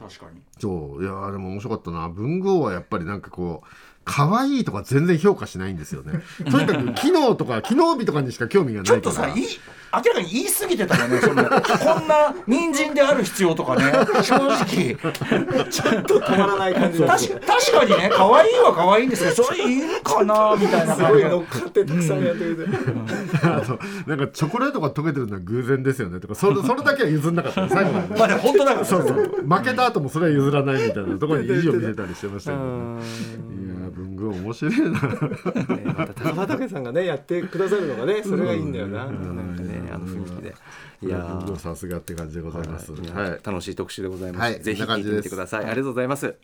れ。確かに。そう。いやーでも面白かったな。文具王はやっぱりなんかこう可愛いとか全然評価しないんですよね。とにかく機能とか機能美とかにしか興味がちょっないから。とさいい明らかに言い過ぎてたよねそのこんな人参である必要とかね。正直。ちょっと止まらない感じ確か確かにね可愛いは可愛いんですけどそれいるかなみたいな感じ乗っかってたくさんやってくれて、あとなんかチョコレートが溶けてるのは偶然ですよね。とかそれそれだけは譲んなかったね最後まで。まあね本当だから。そうそう。負けた後もそれは譲らないみたいなところに意地を見せたりしてましたけどね。いやグ面白いな。ねまた高畑さんがねやってくださるのがねそれがいいんだよな、なんかねあの雰囲気で。いやさすがって感じでございます。はい。はい。楽しい特集でございます、はい。ぜひ聞いてみてください、ありがとうございます。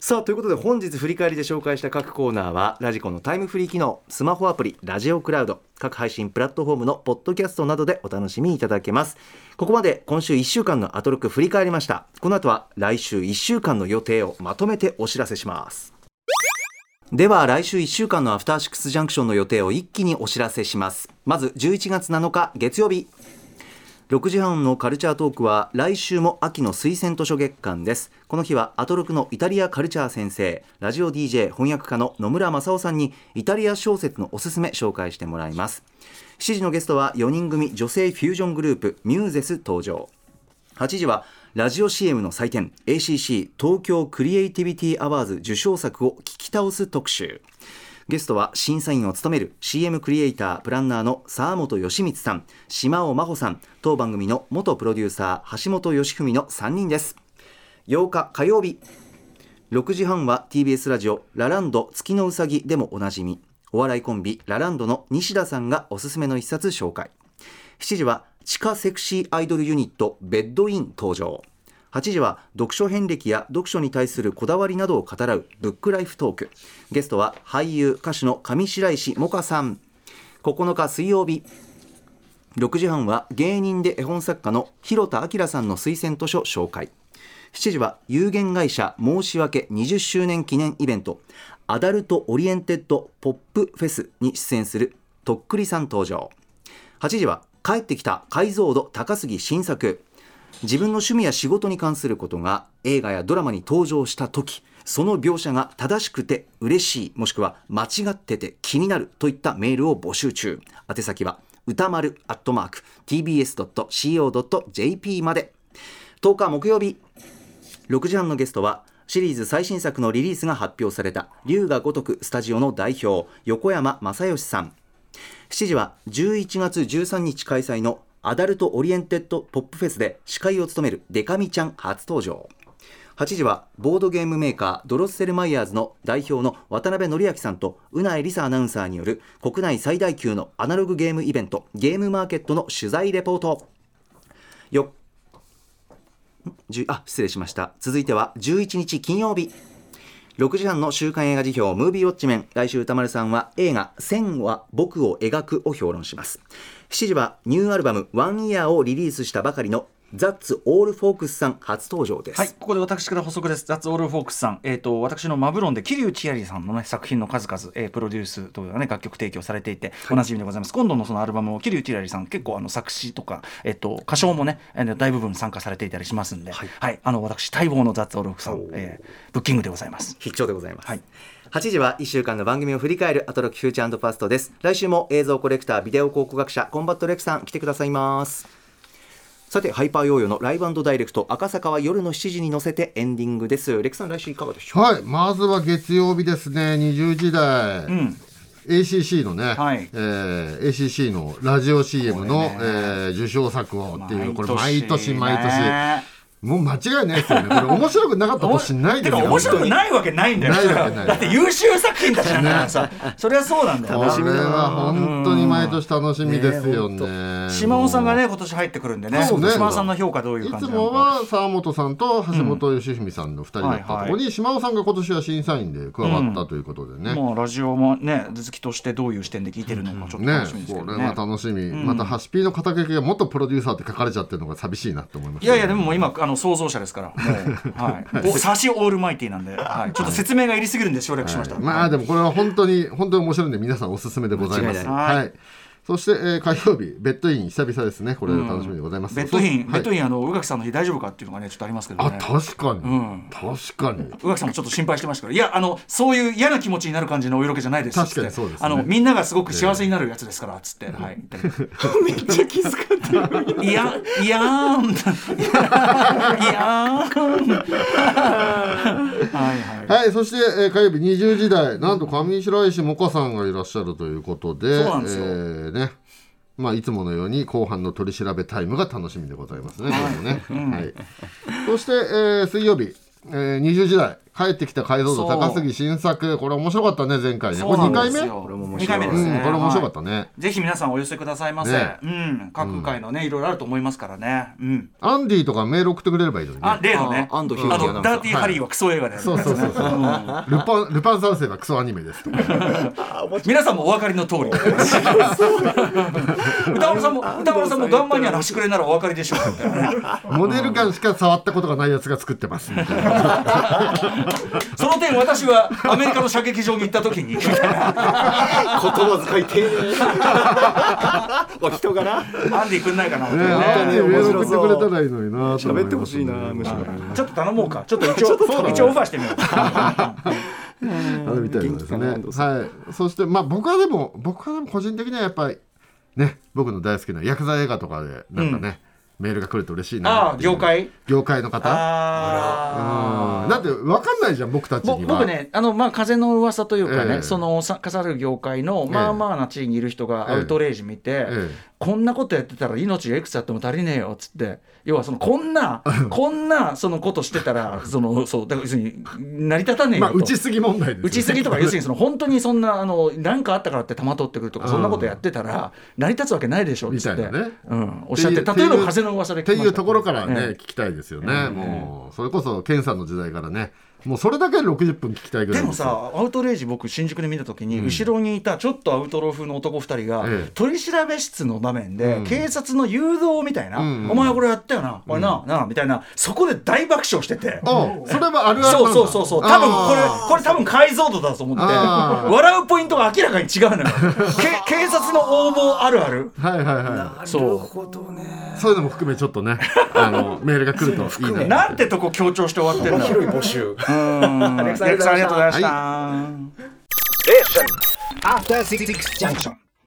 さあということで本日振り返りで紹介した各コーナーはラジコのタイムフリー機能スマホアプリラジオクラウド各配信プラットフォームのポッドキャストなどでお楽しみいただけます。ここまで今週1週間のアトロック振り返りました。この後は来週1週間の予定をまとめてお知らせしますでは来週1週間のアフターシックスジャンクションの予定を一気にお知らせします。まず11月7日月曜日。6時半のカルチャートークは来週も秋の推薦図書月間です。この日はアトロクのイタリアカルチャー先生ラジオ DJ 翻訳家の野村正夫さんにイタリア小説のおすすめ紹介してもらいます。7時のゲストは4人組女性フュージョングループミューゼス登場。8時はラジオ CM の祭典 ACC 東京クリエイティビティアワーズ受賞作を聞倒す特集。ゲストは審査員を務める CM クリエイタープランナーの沢本義光さん島尾真帆さん当番組の元プロデューサー橋本義文の3人です。8日火曜日6時半は TBS ラジオラランド月のうさぎでもおなじみ。お笑いコンビラランドの西田さんがおすすめの一冊紹介。7時は地下セクシーアイドルユニットベッドイン登場。8時は読書遍歴や読書に対するこだわりなどを語らうブックライフトーク。ゲストは俳優歌手の上白石萌歌さん。9日水曜日。6時半は芸人で絵本作家の広田明さんの推薦図書紹介。7時は有限会社申し訳20周年記念イベント。アダルトオリエンテッドポップフェスに出演するとっくりさん登場。8時は帰ってきた解像度高すぎ新作。自分の趣味や仕事に関することが映画やドラマに登場した時その描写が正しくて嬉しいもしくは間違ってて気になるといったメールを募集中。宛先は utamaruアットマーク tbs.co.jp まで。10日木曜日6時半のゲストはシリーズ最新作のリリースが発表された龍が如くスタジオの代表横山昌義さん。7時は11月13日開催のアダルトオリエンテッドポップフェスで司会を務めるでか美ちゃん初登場。8時はボードゲームメーカードロッセルマイヤーズの代表の渡辺範明さんとうないりさアナウンサーによる国内最大級のアナログゲームイベントゲームマーケットの取材レポート。よあ失礼しました。続いては11日金曜日。6時半の週刊映画辞表ムービーウォッチメン。来週歌丸さんは映画「線は僕を描く」を評論します。7時はニューアルバム「ワンイヤーをリリースしたばかりのザッツ・オール・フォークスさん初登場です、はい、ここで私から補足です。ザッツ・オール・フォークスさん、えー、と私のマブロンで桐生千有さんの、ね、作品の数々、えープロデュースとか、ね、楽曲提供されていて、おなじみでございます。今度のそのアルバムを桐生千有さん、結構あの作詞とか、えー、と歌唱もね、えー大部分参加されていたりしますんで、はい。あの私、待望のザッツ・オール・フォークスさん、えーブッキングでございます。必聴でございます、はい8時は1週間の番組を振り返るアトロックフューチャーファーストです。来週も映像コレクタービデオ考古学者コンバットレックさん来てくださいます。さてハイパーヨーヨーのライブダイレクト赤坂は夜の7時に乗せてエンディングです。レックさん来週いかがでしょう？はい。まずは月曜日ですね。20時台、うん、ACC のね、はい。えー ACC のラジオ CM の、ね。えー受賞作をっていうこれ毎毎年年毎年ねもう間違いないですよね。これ面白くなかった年ないですよ。面白くないわけないんだよ。だって優秀作品だからさ、それはそうなんだよこなれは本当に毎年楽しみですよね。島尾さんがね今年入ってくるんでね。島尾さんの評価どういういつ感じなのか。もは沢本さんと橋本義文さんの2人だったとこに島尾さんが今年は審査員で加わったということでね。もうラジオもね好きとしてどういう視点で聞いてるのかちょっとね楽しみですけこれは楽しみ、またハシピーの肩書きが元プロデューサーって書かれちゃってるのが寂しいなって思います、いやいやでも今あの創造者ですから。はい。おサシオールマイティなんで、はい、ちょっと説明がいりすぎるんで省略しました、まあでもこれは本当に本当に面白いんで皆さんおすすめでございます。はい。そして、えー火曜日ベッドイン久々ですね。これ楽しみでございます。ベッドイン、ベッドインあの宇垣さんの日大丈夫かっていうのがねちょっとありますけどあね確かに、ん。確かに。宇垣さんもちょっと心配してましたから。いやあのそういう嫌な気持ちになる感じのお色気じゃないです確かにそうですね。あのみんながすごく幸せになるやつですからつって、はい。めっちゃ気遣ってるいやいやーんいやーん。はいはい。はい、そして、えー火曜日20時台、なんと上白石萌歌さんがいらっしゃるということで、そうなんですよ。えーね、まあいつものように後半の取り調べタイムが楽しみでございますね。ねはい。そして、えー水曜日。えー、20時代帰ってきた解像度高杉新作。これ面白かったね前回ね。これ2そうなん回目これも面白い二回目ですね、うんこれ面白かったはいね、ぜひ皆さんお寄せくださいませ、ね。うん。各界のねいろいろあると思いますからね。うん。アンディとかメール送ってくれればいいのにね。あ例のね。アナウンサー。のダーティーハリーはクソ映画でやるそうそうそうそう。ルパンルパン三世はクソアニメです。皆さんもお分かりの通り。歌丸さんも歌丸さんもガンマニアの端くれならお分かりでしょう。みたいなねモデルガンしか触ったことがないやつが作ってます。みたいな その点私はアメリカの射撃場に行った時に。みたいな言葉遣い丁寧。お人柄アンディくんないかな、ね。アンディメール送ってくれたらいいのにな喋ってほしいなむしろちょっと頼もうか。ちょっと一応 一応オファーしてみよう。あれみたいなん。ですねはい。そしてまあ僕はでも僕はでも個人的にはやっぱりね僕の大好きなヤクザ映画とかでなんかね、メールが来ると嬉しいな。あ業界？業界の方？あうん。だって分かんないじゃん僕たちぼには。僕ねあのまあ風の噂というかね、ええ。そのさ飾る業界のまあまあな地位にいる人がアウトレイジ見て、ええこんなことやってたら命がいくつあっても足りねえよっつって要はそのこんなこんなそのことしてたら そのそうだから要するに成り立たねえよと、まあ打ちすぎ問題ですよね。打ちすぎとか要するにその本当にそんなあの何かあったからって玉取ってくるとかそんなことやってたら成り立つわけないでしょっつって、みたいなね。うん、おっしゃって例えば風の噂でっていうところからね、ええ聞きたいですよね、ええもうそれこそ健さんの時代からねもうそれだけで60分聞きたいぐらでもいすよ。さアウトレイジ僕新宿で見た時に、後ろにいたちょっとアウトロー風の男2人が、ええ。取り調べ室の場面で、うん。警察の誘導みたいな、うん。お前これやったよな、お前な、なあみたいなそこで大爆笑してて。おそれはあるあるなんだ。そうそうそうそう。多分これこれ多分解像度だと思って笑うポイントが明らかに違うのよ。け警察の応募あるある。はいはいはい。そうそういうのも含めちょっとねあのメールが来るといいな なんてとこ強調して終わってんだ広い募集 レクさんありがとうございました。アレクさんありがとうございました、After Six Junction.